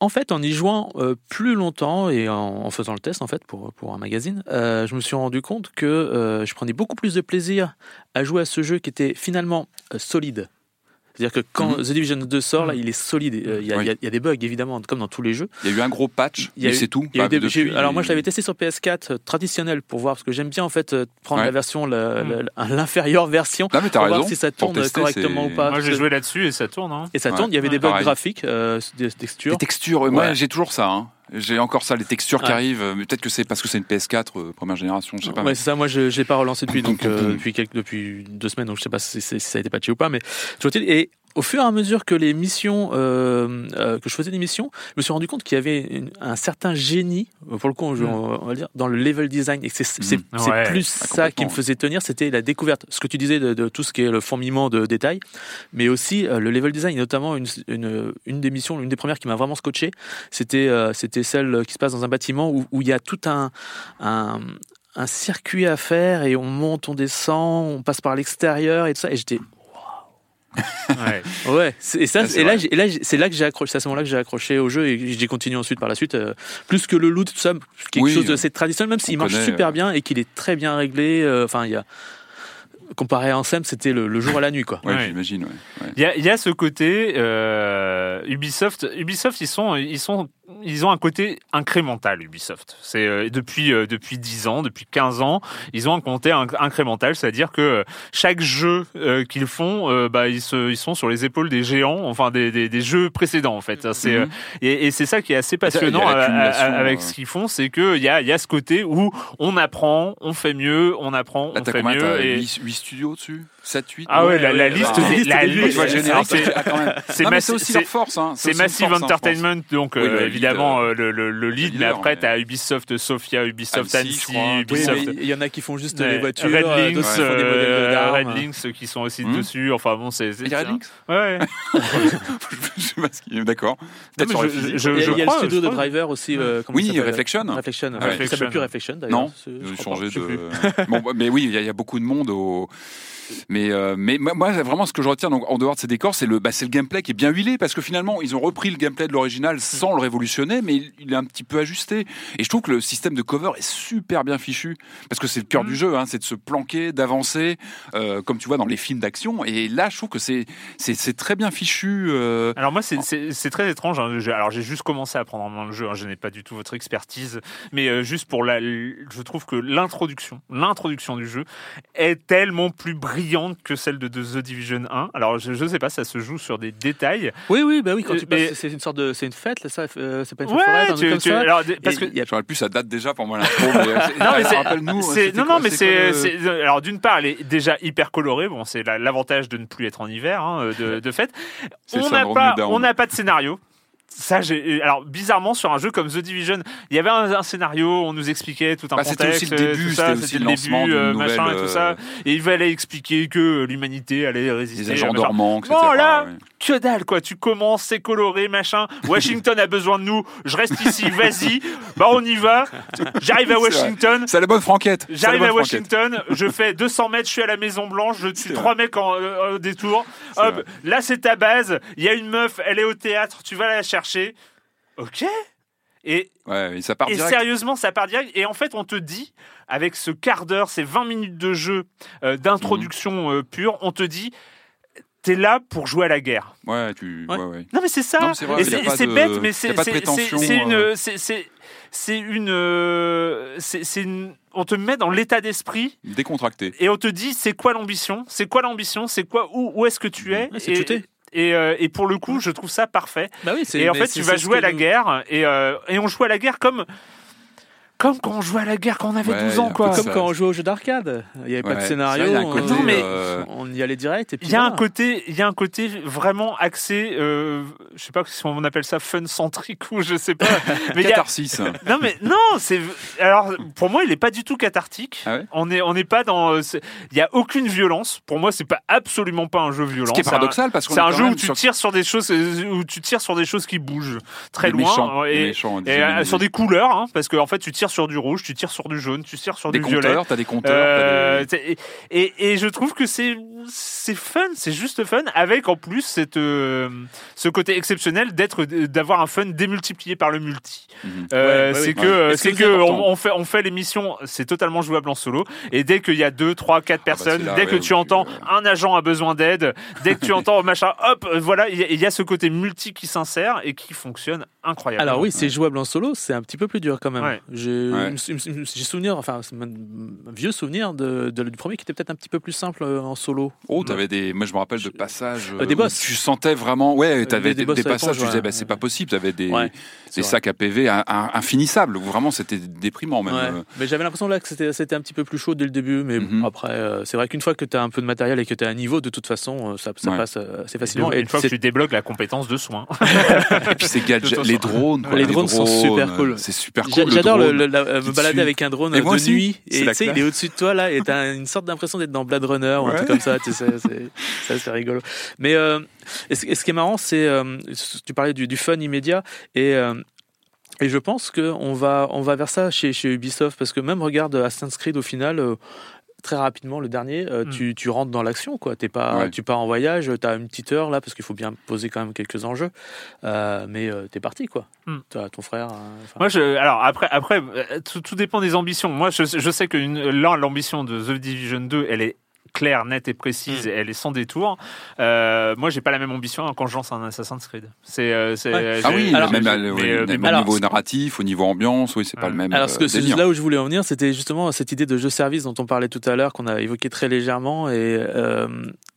en fait, en y jouant euh, plus longtemps et en, faisant le test en fait pour pour un magazine, euh, je me suis rendu compte que euh, je prenais beaucoup plus de plaisir à jouer à ce jeu qui était finalement solide. C'est-à-dire que quand Mhm. The Division 2 sort, là, il est solide. Euh, Il y, a- Oui. il y a- il y a des bugs évidemment, comme dans tous les jeux. Il y a eu un gros patch, Il y a mais eu- c'est tout. il y a eu des- depuis, alors moi je l'avais testé sur PS4 euh, traditionnel pour voir parce que j'aime bien en fait euh, prendre Ouais. la version la- l'inférieure version Non, mais t'as pour voir si ça tourne tester, correctement ou pas. Moi, j'ai joué là-dessus et ça tourne. Hein. et ça Ouais. tourne, il y avait des bugs pareil. graphiques, euh, des textures. Les textures, moi Ouais. j'ai toujours ça. hein. J'ai encore ça, les textures qui arrivent. euh, Mais peut-être que c'est parce que c'est une PS4 euh, première génération, je sais pas. Ouais, mais- c'est ça. Moi, je ne l'ai pas relancé depuis, donc, euh, depuis, quelques, depuis deux semaines, donc je sais pas si, si- si ça a été patché ou pas. Mais et au fur et à mesure que les missions, euh, euh, que je faisais des missions, je me suis rendu compte qu'il y avait une- un certain génie, euh, pour le coup, on, on va dire, dans le level design, et c'est c'est- Mm. c'est Ouais. plus Ah, ça qui me faisait tenir, c'était la découverte. Ce que tu disais de, de tout ce qui est le fourmillement de détails, mais aussi euh, le level design, et notamment une, une, une des missions, une des premières qui m'a vraiment scotché, c'était c'était celle qui se passe dans un bâtiment où, où il y a tout un, un un circuit à faire et on monte, on descend, on passe par l'extérieur et tout ça. Et j'étais Ouais. ouais. c'est- Et ça, Ouais, et là, et là, c'est là que j'ai accroché. C'est à ce moment-là que j'ai accroché au jeu et j'ai continué ensuite par la suite. euh, plus que le loot, tout ça, quelque Oui, chose de euh, assez traditionnel, même s'il marche connaît, super euh, bien et qu'il est très bien réglé. euh, Enfin, il y a comparé à Ansem, c'était le, le jour à la nuit, quoi. Ouais, Ouais. j'imagine. Ouais. Ouais. Il y a, il y a ce côté euh, Ubisoft. Ubisoft, ils sont, ils sont, ils ont un côté incrémental. Ubisoft, c'est euh, depuis euh, depuis 10 ans, depuis 15 ans, ils ont un côté inc- incrémental, c'est-à-dire que euh, chaque jeu euh, qu'ils font, euh, bah ils se, ils sont sur les épaules des géants, enfin des, des, des jeux précédents en fait. C'est euh, Mhm. et, et c'est ça qui est assez a passionnant à- à- l'accumulation, avec ce qu'ils font, c'est que il y a, il y a ce côté où on apprend, on fait mieux, on apprend, Là, on fait combien T'as mieux. Et... 8, studios dessus? 7, 8 Ah ouais, la, la liste, des- la liste, tu c'est- ah, aussi c'est- leur force. Hein. C'est Massive force, hein. Entertainment, donc Oui, euh, lead, évidemment euh, euh, le, le, le lead, le mais après mais- t'as Ubisoft Sofia, Ubisoft Annecy, Ubisoft. il y en a qui font juste les voitures, Red Links. Red Links qui sont aussi Hmm. dessus. Enfin bon, c'est. c'est- Il y a Red Links Ouais. Je sais pas ce qu'il y a, D'accord. Il y a, le studio de. Driver aussi. Oui, Reflection. Reflection. Ça s'appelle plus Reflection d'ailleurs. Non, crois changé de. bah, mais oui, il y, a- il y a beaucoup de monde au. Mais, euh, mais moi, vraiment, ce que je retiens donc, en dehors de ces décors, c'est le, bah, le gameplay qui est bien huilé parce que finalement, ils ont repris le gameplay de l'original sans le révolutionner, mais il, il est un petit peu ajusté. Et je trouve que le système de cover est super bien fichu parce que c'est le cœur Mm. du jeu, hein, c'est de se planquer, d'avancer, euh, comme tu vois dans les films d'action. Et là, je trouve que c'est, très bien fichu. euh, Alors moi, c'est- très étrange. hein. Alors j'ai juste commencé à prendre en main le jeu. hein. Je n'ai pas du tout votre expertise, mais juste pour la, je trouve que l'introduction, l'introduction du jeu est tellement plus brillante que celle de The Division 1. Alors je, je sais pas, ça se joue sur des détails. Oui, oui, bah oui, quand Euh, tu passes, mais- c'est une sorte de, c'est une fête, là, ça, euh, c'est pas une fête Ouais, tu- comme tu- ça. alors, parce que y a- J'aurais pu, ça date déjà pour moi l'intro. euh, Non, mais c'est- non, non, mais c'est, alors d'une part, elle est déjà hyper colorée. Bon, c'est la- l'avantage de ne plus être en hiver, hein, de, de fait. C'est le On n'a pas, on pas de scénario. Ça, j'ai, alors bizarrement sur un jeu comme The Division, il y avait un, un scénario, on nous expliquait tout un Bah, c'était contexte, aussi le début, ça, c'était aussi le lancement début, euh, nouvelle, machin et tout ça, euh, et il fallait expliquer que l'humanité allait résister. Les agents dormants, etc. Non, là, que dalle quoi, tu commences, c'est coloré, machin. Washington a besoin de nous, je reste ici, vas-y. Bah on y va. J'arrive à. Washington. C'est la bonne franquette. J'arrive à. Washington, je fais 200 mètres, je suis à la Maison Blanche, je tue trois mecs en euh, détour. Hop, là c'est ta base. Il y a une meuf, elle est au théâtre, tu vas la chercher. Ok. Et, Ouais, et ça part et sérieusement, ça part direct. Et en fait, on te dit, avec ce quart d'heure, ces 20 minutes de jeu euh, d'introduction Mhm. euh, pure, on te dit, t'es là pour jouer à la guerre. Ouais, tu. Ouais. Ouais, ouais. Non mais c'est ça. C'est de- bête, mais c'est une, euh. c'est c'est c'est une, c'est c'est une, on te met dans l'état d'esprit Décontracté. et on te dit c'est quoi l'ambition, c'est quoi l'ambition, c'est quoi où où est-ce que tu es? Et. Et, euh, et pour le coup, je trouve ça parfait. Bah oui, c'est- Et en fait, tu vas jouer à la nous- guerre et euh, et on joue à la guerre comme comme quand on jouait à la guerre quand on avait Ouais, 12 ans, quoi. Comme ça. quand on jouait au jeu d'arcade. Il n'y avait pas de scénario. On- Non, mais- euh, on y allait direct. Il y a un côté, il y a un côté vraiment axé, euh, je sais pas si on appelle ça fun centrique ou je sais pas. mais a, Catharsis. non mais non, c'est alors pour moi il est pas du tout cathartique. Ah ouais? On est on n'est pas dans, euh, il y a aucune violence. Pour moi c'est pas absolument pas un jeu violent. Ce qui est un- paradoxal parce qu'on C'est est un jeu où tu sur- tires sur des choses, euh, où tu tires sur des choses qui bougent très loin méchants, et, méchants, et, euh, sur des couleurs, hein, parce qu'en fait tu tires sur du rouge, tu tires sur du jaune, tu tires sur des du violet. compteurs, t'as des compteurs. Euh, t'as des- t'es- et, et, et je trouve que c'est c'est fun, c'est juste fun, avec en plus cette euh, ce côté exceptionnel d'être d'avoir un fun démultiplié par le multi. Mhm. Euh, Ouais, ouais, c'est que c'est que on, fait on fait l'émission, c'est totalement jouable en solo. Et dès qu'il y a deux, trois, quatre Ah bah, personnes, dès ouais, que tu entends un agent a besoin d'aide, dès que tu entends machin, hop, voilà, il y, a- il y a ce côté multi qui s'insère et qui fonctionne incroyable. Alors oui, c'est jouable en solo, c'est un petit peu plus dur quand même. Ouais. J'ai Ouais. souvenir, enfin c'est un vieux souvenir de, de- du premier qui était peut-être un petit peu plus simple euh, en solo. Oh, t'avais des. Moi, je me rappelle de passages. Euh, des où boss. Tu sentais vraiment. Ouais, t'avais des- des des, des à passages. Tu disais, ouais. bah, c'est pas possible. T'avais des, Ouais, c'est des sacs à PV in- in- infinissables. Où vraiment, c'était déprimant même. Ouais. Euh, Mais j'avais l'impression là que c'était c'était un petit peu plus chaud dès le début. Mais bon, Mhm. après, euh, c'est vrai qu'une fois que tu as un peu de matériel et que tu as un niveau, de toute façon, euh, ça, ça Ouais. passe euh, assez Et facilement. une fois que c'est- tu débloques la compétence de soin. Et puis ces gadgets, De toute les drones. quoi, Les drones sont super euh, cool. C'est super cool. J'adore le- la- euh, me balader avec un drone de aussi, nuit et tu sais, il est au-dessus de toi là et t'as une sorte d'impression d'être dans Blade Runner ou un Ouais. truc comme ça. Tu sais, c'est c'est rigolo. Mais euh, et ce et ce qui est marrant, c'est euh, tu parlais du, du fun immédiat et euh, et je pense que on va on va vers ça chez chez Ubisoft parce que même regarde Assassin's Creed au final. Très rapidement, le dernier, euh, Mm. tu, tu rentres dans l'action, quoi. T'es pas, Ouais. tu pars en voyage, t'as une petite heure là parce qu'il faut bien poser quand même quelques enjeux, euh, mais euh, t'es parti, quoi. Mm. T'as ton frère. euh, Moi, je, alors après, après, tout, tout dépend des ambitions. Moi, je, je sais que l'ambition de The Division 2, elle est claire, nette et précise, Mm. et elle est sans détour. Euh, moi, j'ai pas la même ambition quand je lance un Assassin's Creed. C'est, euh, Ouais. Ah oui, Alors, même, j'ai- à- mais, oui, euh, même mais- au alors, niveau ce- narratif, au niveau ambiance, oui, c'est pas le même. Alors, ce que, euh, c'est délire. là où je voulais en venir, c'était justement cette idée de jeu-service dont on parlait tout à l'heure, qu'on a évoqué très légèrement. Et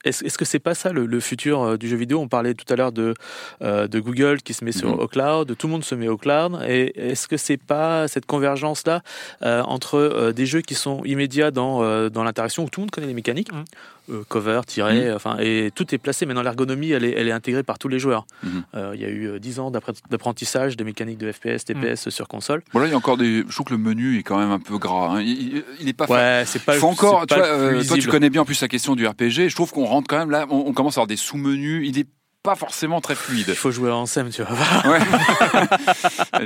est-ce est-ce que c'est pas ça le, le futur euh, du jeu vidéo? On parlait tout à l'heure de, euh, de Google qui se met sur au cloud, tout le monde se met au cloud. Et est-ce que c'est pas cette convergence-là euh, entre des jeux qui sont immédiats dans, dans l'interaction, où tout le monde connaît les mécaniques Mhm. Euh, cover, tirer, Mhm. enfin, et tout est placé. Maintenant, l'ergonomie, elle est, elle est intégrée par tous les joueurs. Mhm. Euh, Il y a eu euh, 10 ans d'appre- d'apprentissage des mécaniques de FPS, TPS sur console. Bon, là, il y a encore des. Je trouve que le menu est quand même un peu gras. hein. Il, il- il est pas. Ouais, c'est pas Il faut encore, c'est tu pas vois, euh, toi tu connais bien en plus la question du RPG. Je trouve qu'on rentre quand même là, on, on commence à avoir des sous-menus. Il est pas forcément très fluide. Il faut jouer en SEM, tu vois. Ouais.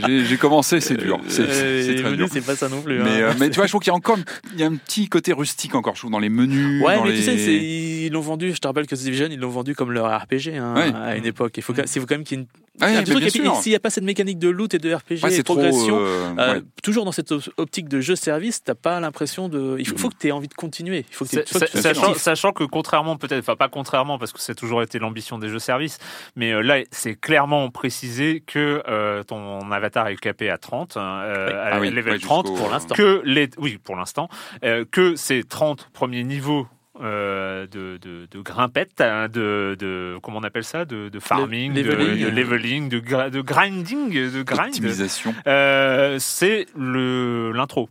J'ai commencé, c'est dur. C'est Euh, c'est c'est pas ça non plus. Mais, hein. euh, mais tu vois, je trouve qu'il y a encore il y a un petit côté rustique encore, je trouve, dans les menus. Ouais, dans mais les... tu sais, ils l'ont vendu. Je te rappelle que The Division, ils l'ont vendu comme leur RPG hein, Ouais. à une époque. Il faut, quand- il faut quand même qu'il y ait une. Truc. Et sûr. S'il n'y a pas cette mécanique de loot et de RPG Ouais, et de c'est trop, progression, euh, euh, ouais. toujours dans cette op- optique de jeu-service, t'as pas l'impression de. Il faut, faut que tu aies envie de continuer. Il faut que tu Sa- sa- Sachant, sachant que contrairement peut-être, enfin pas contrairement parce que c'est toujours été l'ambition des jeux services, mais euh, là c'est clairement précisé que euh, ton avatar est capé à 30, hein, euh, Oui. à Ah oui, level ouais, 30 jusqu'au- pour l'instant. que les, oui pour l'instant, euh, que ces 30 premiers niveaux euh, de, de, de grimpette, hein, de, de comment on appelle ça, de, de farming, de- leveling. de, leveling, de, grinding, de grind, euh, c'est l'intro.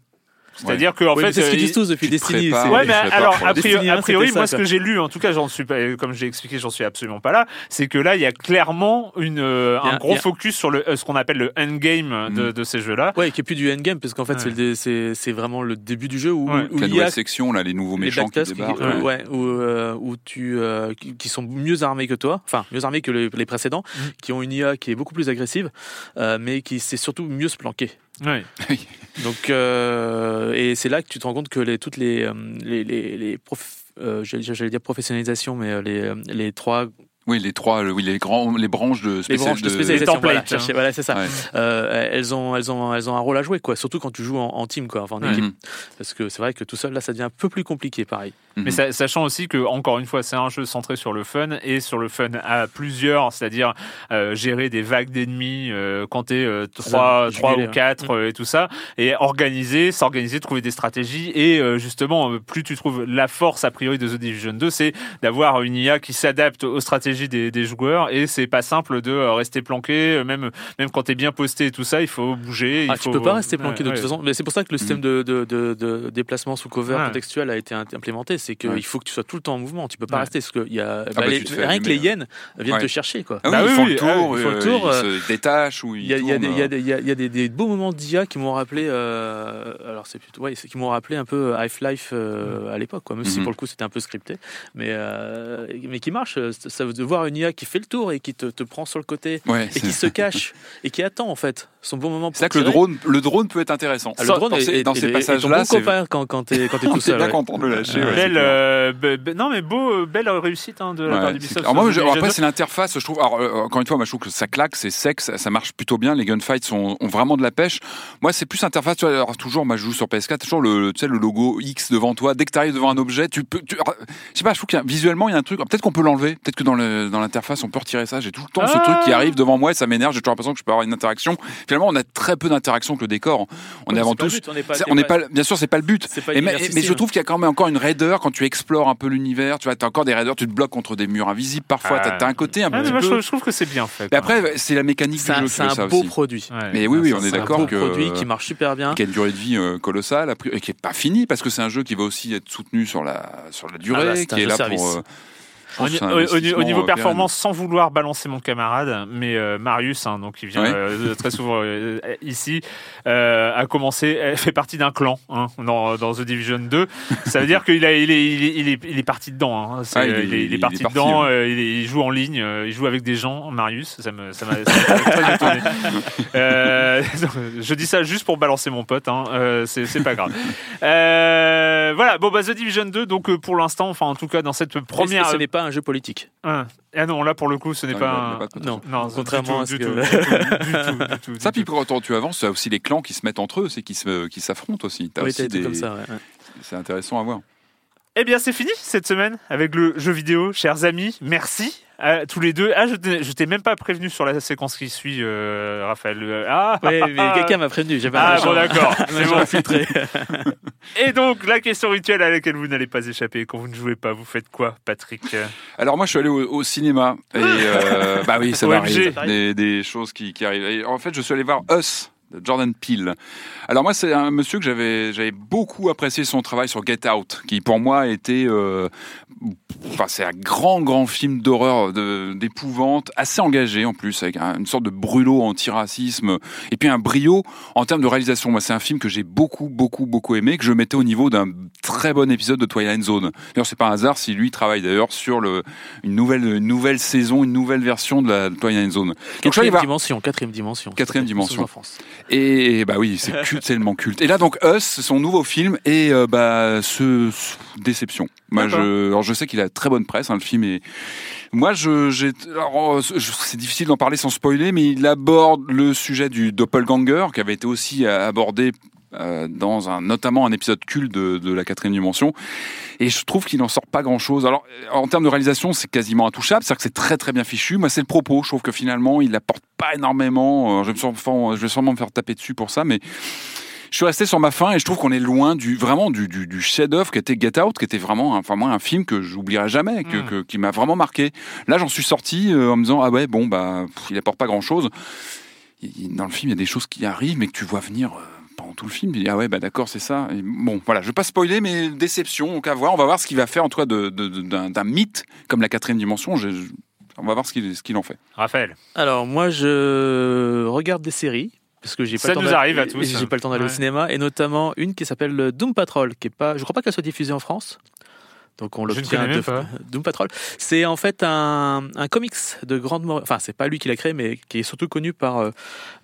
C'est-à-dire que en Oui, fait, c'est ce qu'ils euh, disent tous depuis Destiny. prépares. Ouais, mais alors, a priori, a moi, ça, ce que j'ai lu, en tout cas, j'en suis pas, comme j'ai expliqué, j'en suis absolument pas là, c'est que là, il y a clairement une, euh, Il y a- un il gros y a- focus sur le, euh, ce qu'on appelle le endgame de, Mm. de ces jeux-là. Ouais, qui est plus du endgame, parce qu'en fait, Ouais. c'est vraiment le début du jeu où, Ouais. où La l'IA nouvelle section, là, les nouveaux les méchants qui backtasks débarquent. euh, ouais. ouais, où, euh, où tu euh, qui, qui sont mieux armés que toi, enfin mieux armés que les, les précédents, Mhm. qui ont une IA qui est beaucoup plus agressive, euh, mais qui sait surtout mieux se planquer. Ouais. Donc euh, et c'est là que tu te rends compte que les toutes les euh, les les, les prof- euh, j'allais dire professionnalisation, mais euh, les euh, les trois Oui, les trois, oui, les grands, les branches de les branches de spécialisation, templates, voilà, hein. voilà, c'est ça. Ouais. Euh, elles ont elles ont elles ont un rôle à jouer quoi, surtout quand tu joues en, en team quoi, enfin en équipe, Mhm. parce que c'est vrai que tout seul là ça devient un peu plus compliqué pareil. Mhm. Mais sa- sachant aussi que, encore une fois, c'est un jeu centré sur le fun et sur le fun à plusieurs, c'est-à-dire euh, gérer des vagues d'ennemis euh, quand t'es euh, trois, je trois galère. ou quatre euh, et tout ça, et organiser, s'organiser, trouver des stratégies et euh, justement, plus tu trouves la force a priori de The Division 2, c'est d'avoir une IA qui s'adapte aux stratégies stratégie des, des joueurs et c'est pas simple de euh, rester planqué, euh, même même quand t'es bien posté et tout ça, il faut bouger. Ah, il tu faut... peux pas rester planqué Ouais, de toute ouais. façon. Mais c'est pour ça que le système de, de, de, de déplacement sous cover Ouais. contextuel a été in- implémenté. C'est qu'il Ouais. faut que tu sois tout le temps en mouvement. Tu peux pas Ouais. rester parce que y a bah, les- tu te fais rien que les allumer. hyènes viennent Ouais. te chercher quoi. Ah oui, Bah ils oui, font oui, le tour, ah, il faut le tour, ils euh, se détachent ou ils Il y a, des, beaux moments d'IA qui m'ont rappelé, euh, alors c'est plutôt, ouais, c'est- qui m'ont rappelé un peu Half-Life euh, à l'époque, quoi. Même si Mhm. pour le coup c'était un peu scripté, mais euh, mais qui marche. Ça veut de voir une IA qui fait le tour et qui te, te prend sur le côté Ouais, et qui se cache et qui attend en fait son bon moment. Pour C'est là que le drone, le drone peut être intéressant. Ah, le drone dans est- ces, dans ces passages-là, ton c'est bon quand, quand t'es quand t'es tout seul. bien ouais. content de le lâcher. Ouais. ouais, Belle, euh, be- be- non mais beau, euh, belle réussite hein, de la part d'Ubisoft. moi, je- alors après, c'est l'interface, je trouve. Alors, euh, encore une fois, moi, je trouve que ça claque, c'est sec, ça, ça marche plutôt bien. Les gunfights sont, ont vraiment de la pêche. Moi, c'est plus interface. Tu vois, alors, toujours, moi, je joue sur PS4, toujours le, tu sais, le logo X devant toi. Dès que tu arrives devant un objet, tu peux. Tu, alors, je sais pas, je trouve qu'il y a, visuellement, il y a un truc. Peut-être qu'on peut l'enlever. Peut-être que dans le dans l'interface, on peut retirer ça. J'ai tout le temps ce Ah. truc qui arrive devant moi et ça m'énerve. J'ai toujours l'impression que je peux avoir une interaction. Finalement, on a très peu d'interaction avec le décor. On Ouais, est avant but, on n'est pas- on n'est pas, bien sûr, c'est pas le but. C'est pas Et mais, je hein. trouve qu'il y a quand même encore une raideur quand tu explores un peu l'univers. Tu vois, t'as encore des raideurs, tu te bloques contre des murs invisibles parfois. Ah. T'as t'as un côté un Ah, mais petit moi, je, peu. trouve, je trouve que c'est bien fait. Mais après, c'est la mécanique du jeu qui c'est un ça beau aussi. produit. Ouais. Mais oui, oui, on est C'est un d'accord beau que produit qui marche super bien. qui a une durée de vie euh, colossale, et qui est pas fini parce que c'est un jeu qui va aussi être soutenu sur la sur la durée, Ah bah, c'est un qui est là pour. Au, que c'est un au- au- au investissement, niveau performance, sans vouloir balancer mon camarade, mais euh, Marius, hein, donc il vient Ouais. euh, très souvent euh, ici, euh, a commencé, fait partie d'un clan hein, dans, dans The Division 2. Ça veut dire qu'il a, il est, il est, il est, il est parti dedans. hein. Ah, il est- il, est, il est il est parti parti, dedans. ouais. euh, il, est- il joue en ligne. euh, il joue avec des gens. Marius, ça me, ça m'a, très étonné. Euh, je dis ça juste pour balancer mon pote. Hein, euh, c'est, pas grave. Euh, voilà. Bon, bah, The Division 2. Donc euh, pour l'instant, enfin en tout cas dans cette première. ce n'est pas un jeu politique. Ah, ah non, là pour le coup, ce n'est Non, pas. un- Non, Non, contrairement du à tout, ce du que- tout, du tout, du tout, du tout, Ça, puis quand tu avances, tu as aussi les clans qui se mettent entre eux, c'est qui se qui s'affrontent aussi. T'as Oui, aussi des- comme ça. ouais. C'est intéressant à voir. Eh bien, c'est fini cette semaine avec le jeu vidéo, chers amis. Merci à tous les deux. Ah, je t'ai- je t'ai même pas prévenu sur la séquence qui suit, euh, Raphaël. Ah, Ouais, mais quelqu'un m'a prévenu. J'avais Ah, bon, d'accord. un C'est bon. infiltré. Et donc, la question rituelle à laquelle vous n'allez pas échapper quand vous ne jouez pas, vous faites quoi, Patrick? Alors moi, je suis allé au, au cinéma et euh, bah oui, ça m'arrive. Des, des choses qui, qui arrivent. Et en fait, je suis allé voir Us Jordan Peele. Alors moi, c'est un monsieur que j'avais j'avais beaucoup apprécié son travail sur Get Out, qui pour moi était, euh, enfin c'est un grand grand film d'horreur, de- d'épouvante, assez engagé en plus, avec un- une sorte de brûlot anti-racisme et puis un brio en termes de réalisation. Moi, c'est un film que j'ai beaucoup beaucoup beaucoup aimé, que je mettais au niveau d'un très bon épisode de Twilight Zone. D'ailleurs, c'est pas un hasard si lui travaille d'ailleurs sur le une nouvelle une nouvelle saison, une nouvelle version de la Twilight Zone. Donc je Quatrième dimension, quatrième dimension. Quatrième dimension. Et bah oui, c'est culte, c'est tellement culte. Et là donc Us, son nouveau film et euh, bah ce, ce- déception. Moi je alors je sais qu'il a très bonne presse hein, le film et moi je j'ai alors, euh, c'est difficile d'en parler sans spoiler mais il aborde le sujet du doppelganger qui avait été aussi euh, abordé euh, dans un notamment un épisode culte de, de la quatrième dimension et je trouve qu'il n'en sort pas grand chose alors euh, en termes de réalisation c'est quasiment intouchable c'est à dire que c'est très très bien fichu moi c'est le propos je trouve que finalement il apporte pas énormément Euh, je, vais me sûrement- je vais sûrement me faire taper dessus pour ça mais je suis resté sur ma fin et je trouve qu'on est loin du vraiment du, du, du chef-d'œuvre qui était Get Out, qui était vraiment, un- enfin moi, un film que j'oublierai jamais, que, Mm. que- qui m'a vraiment marqué. Là, j'en suis sorti euh, en me disant ah ouais bon bah pff, il apporte pas grand-chose. Il- il- Dans le film, il y a des choses qui arrivent mais que tu vois venir. euh, pendant tout le film, tu dis, ah ouais, bah d'accord, c'est ça. Et bon, voilà, je vais pas spoiler, mais déception, donc à voir. On va voir ce qu'il va faire, en cas, de- de- de- d'un d'un mythe comme la quatrième dimension. Je- je- on va voir ce qu'il ce qu'il en fait. Raphaël. Alors moi je regarde des séries parce que j'ai pas Ça le temps nous d'aller- arrive à tous. J'ai pas le temps d'aller Ouais. au cinéma et notamment une qui s'appelle Doom Patrol qui est pas je crois pas qu'elle soit diffusée en France. Donc on l'obtient de- pas. Doom Patrol. C'est en fait un, un comics de Grant Morrison. Enfin, c'est pas lui qui l'a créé, mais qui est surtout connu par euh,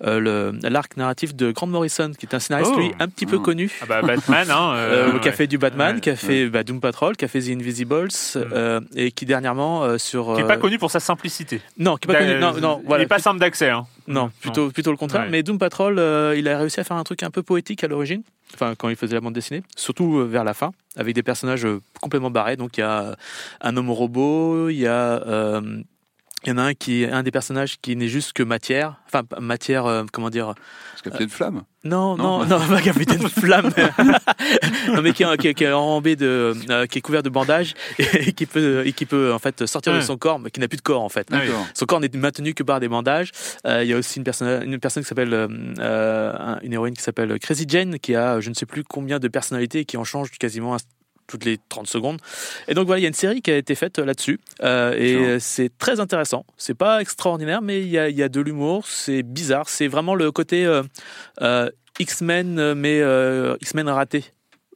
euh, le- l'arc narratif de Grant Morrison, qui est un scénariste, Oh. lui, un petit peu Ah. connu. Ah bah Batman, hein. Euh, euh, qui a fait du Batman, Ouais. qui a fait bah, Doom Patrol, qui a fait The Invisibles, euh, et qui dernièrement euh, sur. Qui est pas connu pour sa simplicité. Non, qui est pas connu. Euh, Non, non, voilà. Il est pas simple d'accès. Hein. Non, plutôt, plutôt le contraire. Ouais. Mais Doom Patrol, euh, il a réussi à faire un truc un peu poétique à l'origine. Enfin, quand il faisait la bande dessinée, surtout euh, vers la fin, avec des personnages euh, complètement barrés. Donc, il y a un homme robot, il y a Il y en a un qui est un des personnages qui n'est juste que matière, enfin matière, euh, comment dire Parce qu'il y a de flamme. Non, non, non, pas capitaine flamme. non, mais qui est, qui est- qui est enrobé de, euh, qui est couvert de bandages et qui peut, et qui peut en fait sortir de son corps, mais qui n'a plus de corps en fait. D'accord. Son corps n'est maintenu que par des bandages. Euh, il y a aussi une personne, une personne qui s'appelle, euh, euh, un- une héroïne qui s'appelle Crazy Jane, qui a je ne sais plus combien de personnalités et qui en change quasiment un- toutes les 30 secondes. Et donc voilà, il y a une série qui a été faite euh, là-dessus. Euh, et euh, c'est très intéressant. C'est pas extraordinaire, mais il y a, il y a de l'humour. C'est bizarre. C'est vraiment le côté euh, euh, X-Men, mais euh, X-Men raté.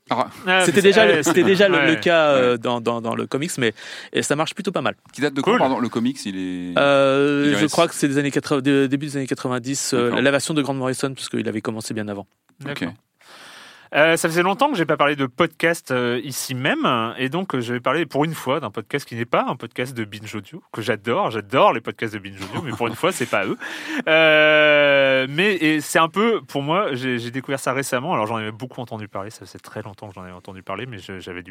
Ah, Ah, C'était déjà, le, c'était déjà le, ouais. le cas euh, dans, dans, dans le comics, mais et ça marche plutôt pas mal. qui date de quand Cool. Pardon, le comics, il est. Euh, Il je reste- crois que c'est des années 80, de- début des années 90, euh, D'accord. la version de Grant Morrison, parce qu'il avait commencé bien avant. Ok. Euh, ça faisait longtemps que j'ai pas parlé de podcast euh, ici même, et donc euh, je vais parler pour une fois d'un podcast qui n'est pas un podcast de binge audio que j'adore. J'adore les podcasts de binge audio, mais pour une fois c'est pas eux. Mais c'est un peu pour moi, j'ai découvert ça récemment. Alors j'en avais beaucoup entendu parler, ça faisait très longtemps que j'en avais entendu parler, mais j'avais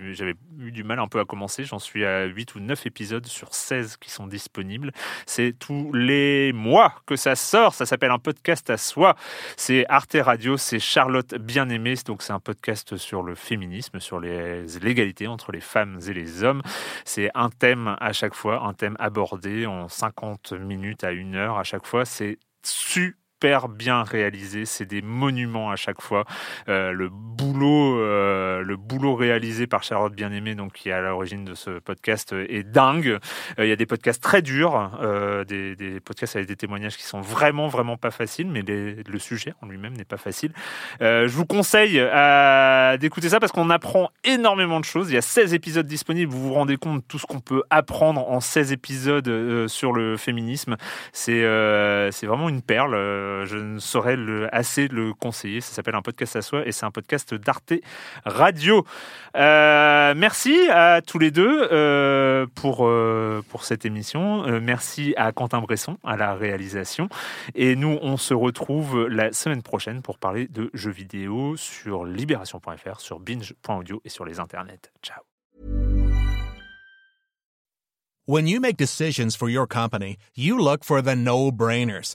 eu du mal un peu à commencer. J'en suis à 8 ou 9 épisodes sur 16 qui sont disponibles. C'est tous les mois que ça sort. Ça s'appelle un podcast à soi. C'est Arte Radio, c'est Charlotte Bien-Aimée. Donc, c'est un podcast sur le féminisme, sur l'égalité entre les femmes et les hommes. C'est un thème à chaque fois, un thème abordé en 50 minutes à une heure à chaque fois. C'est super bien réalisé, c'est des monuments à chaque fois. Euh, le boulot, euh, le boulot réalisé par Charlotte Bien-Aimée, donc qui est à l'origine de ce podcast, euh, est dingue. Il y a des podcasts très durs, des, podcasts avec des témoignages qui sont vraiment, vraiment pas faciles, mais le sujet en lui-même n'est pas facile. Je vous conseille d'écouter ça parce qu'on apprend énormément de choses. Il y a 16 épisodes disponibles. Vous vous rendez compte de tout ce qu'on peut apprendre en 16 épisodes sur le féminisme. C'est c'est vraiment une perle. Euh, je ne saurais assez le conseiller. Ça s'appelle un podcast à soi et c'est un podcast d'Arte Radio. Euh, merci à tous les deux euh, pour, pour cette émission. Merci à Quentin Bresson à la réalisation. Et nous, on se retrouve la semaine prochaine pour parler de jeux vidéo sur libération.fr, sur binge.audio et sur les internets. Ciao. When you make decisions for your company, you look for the no-brainers.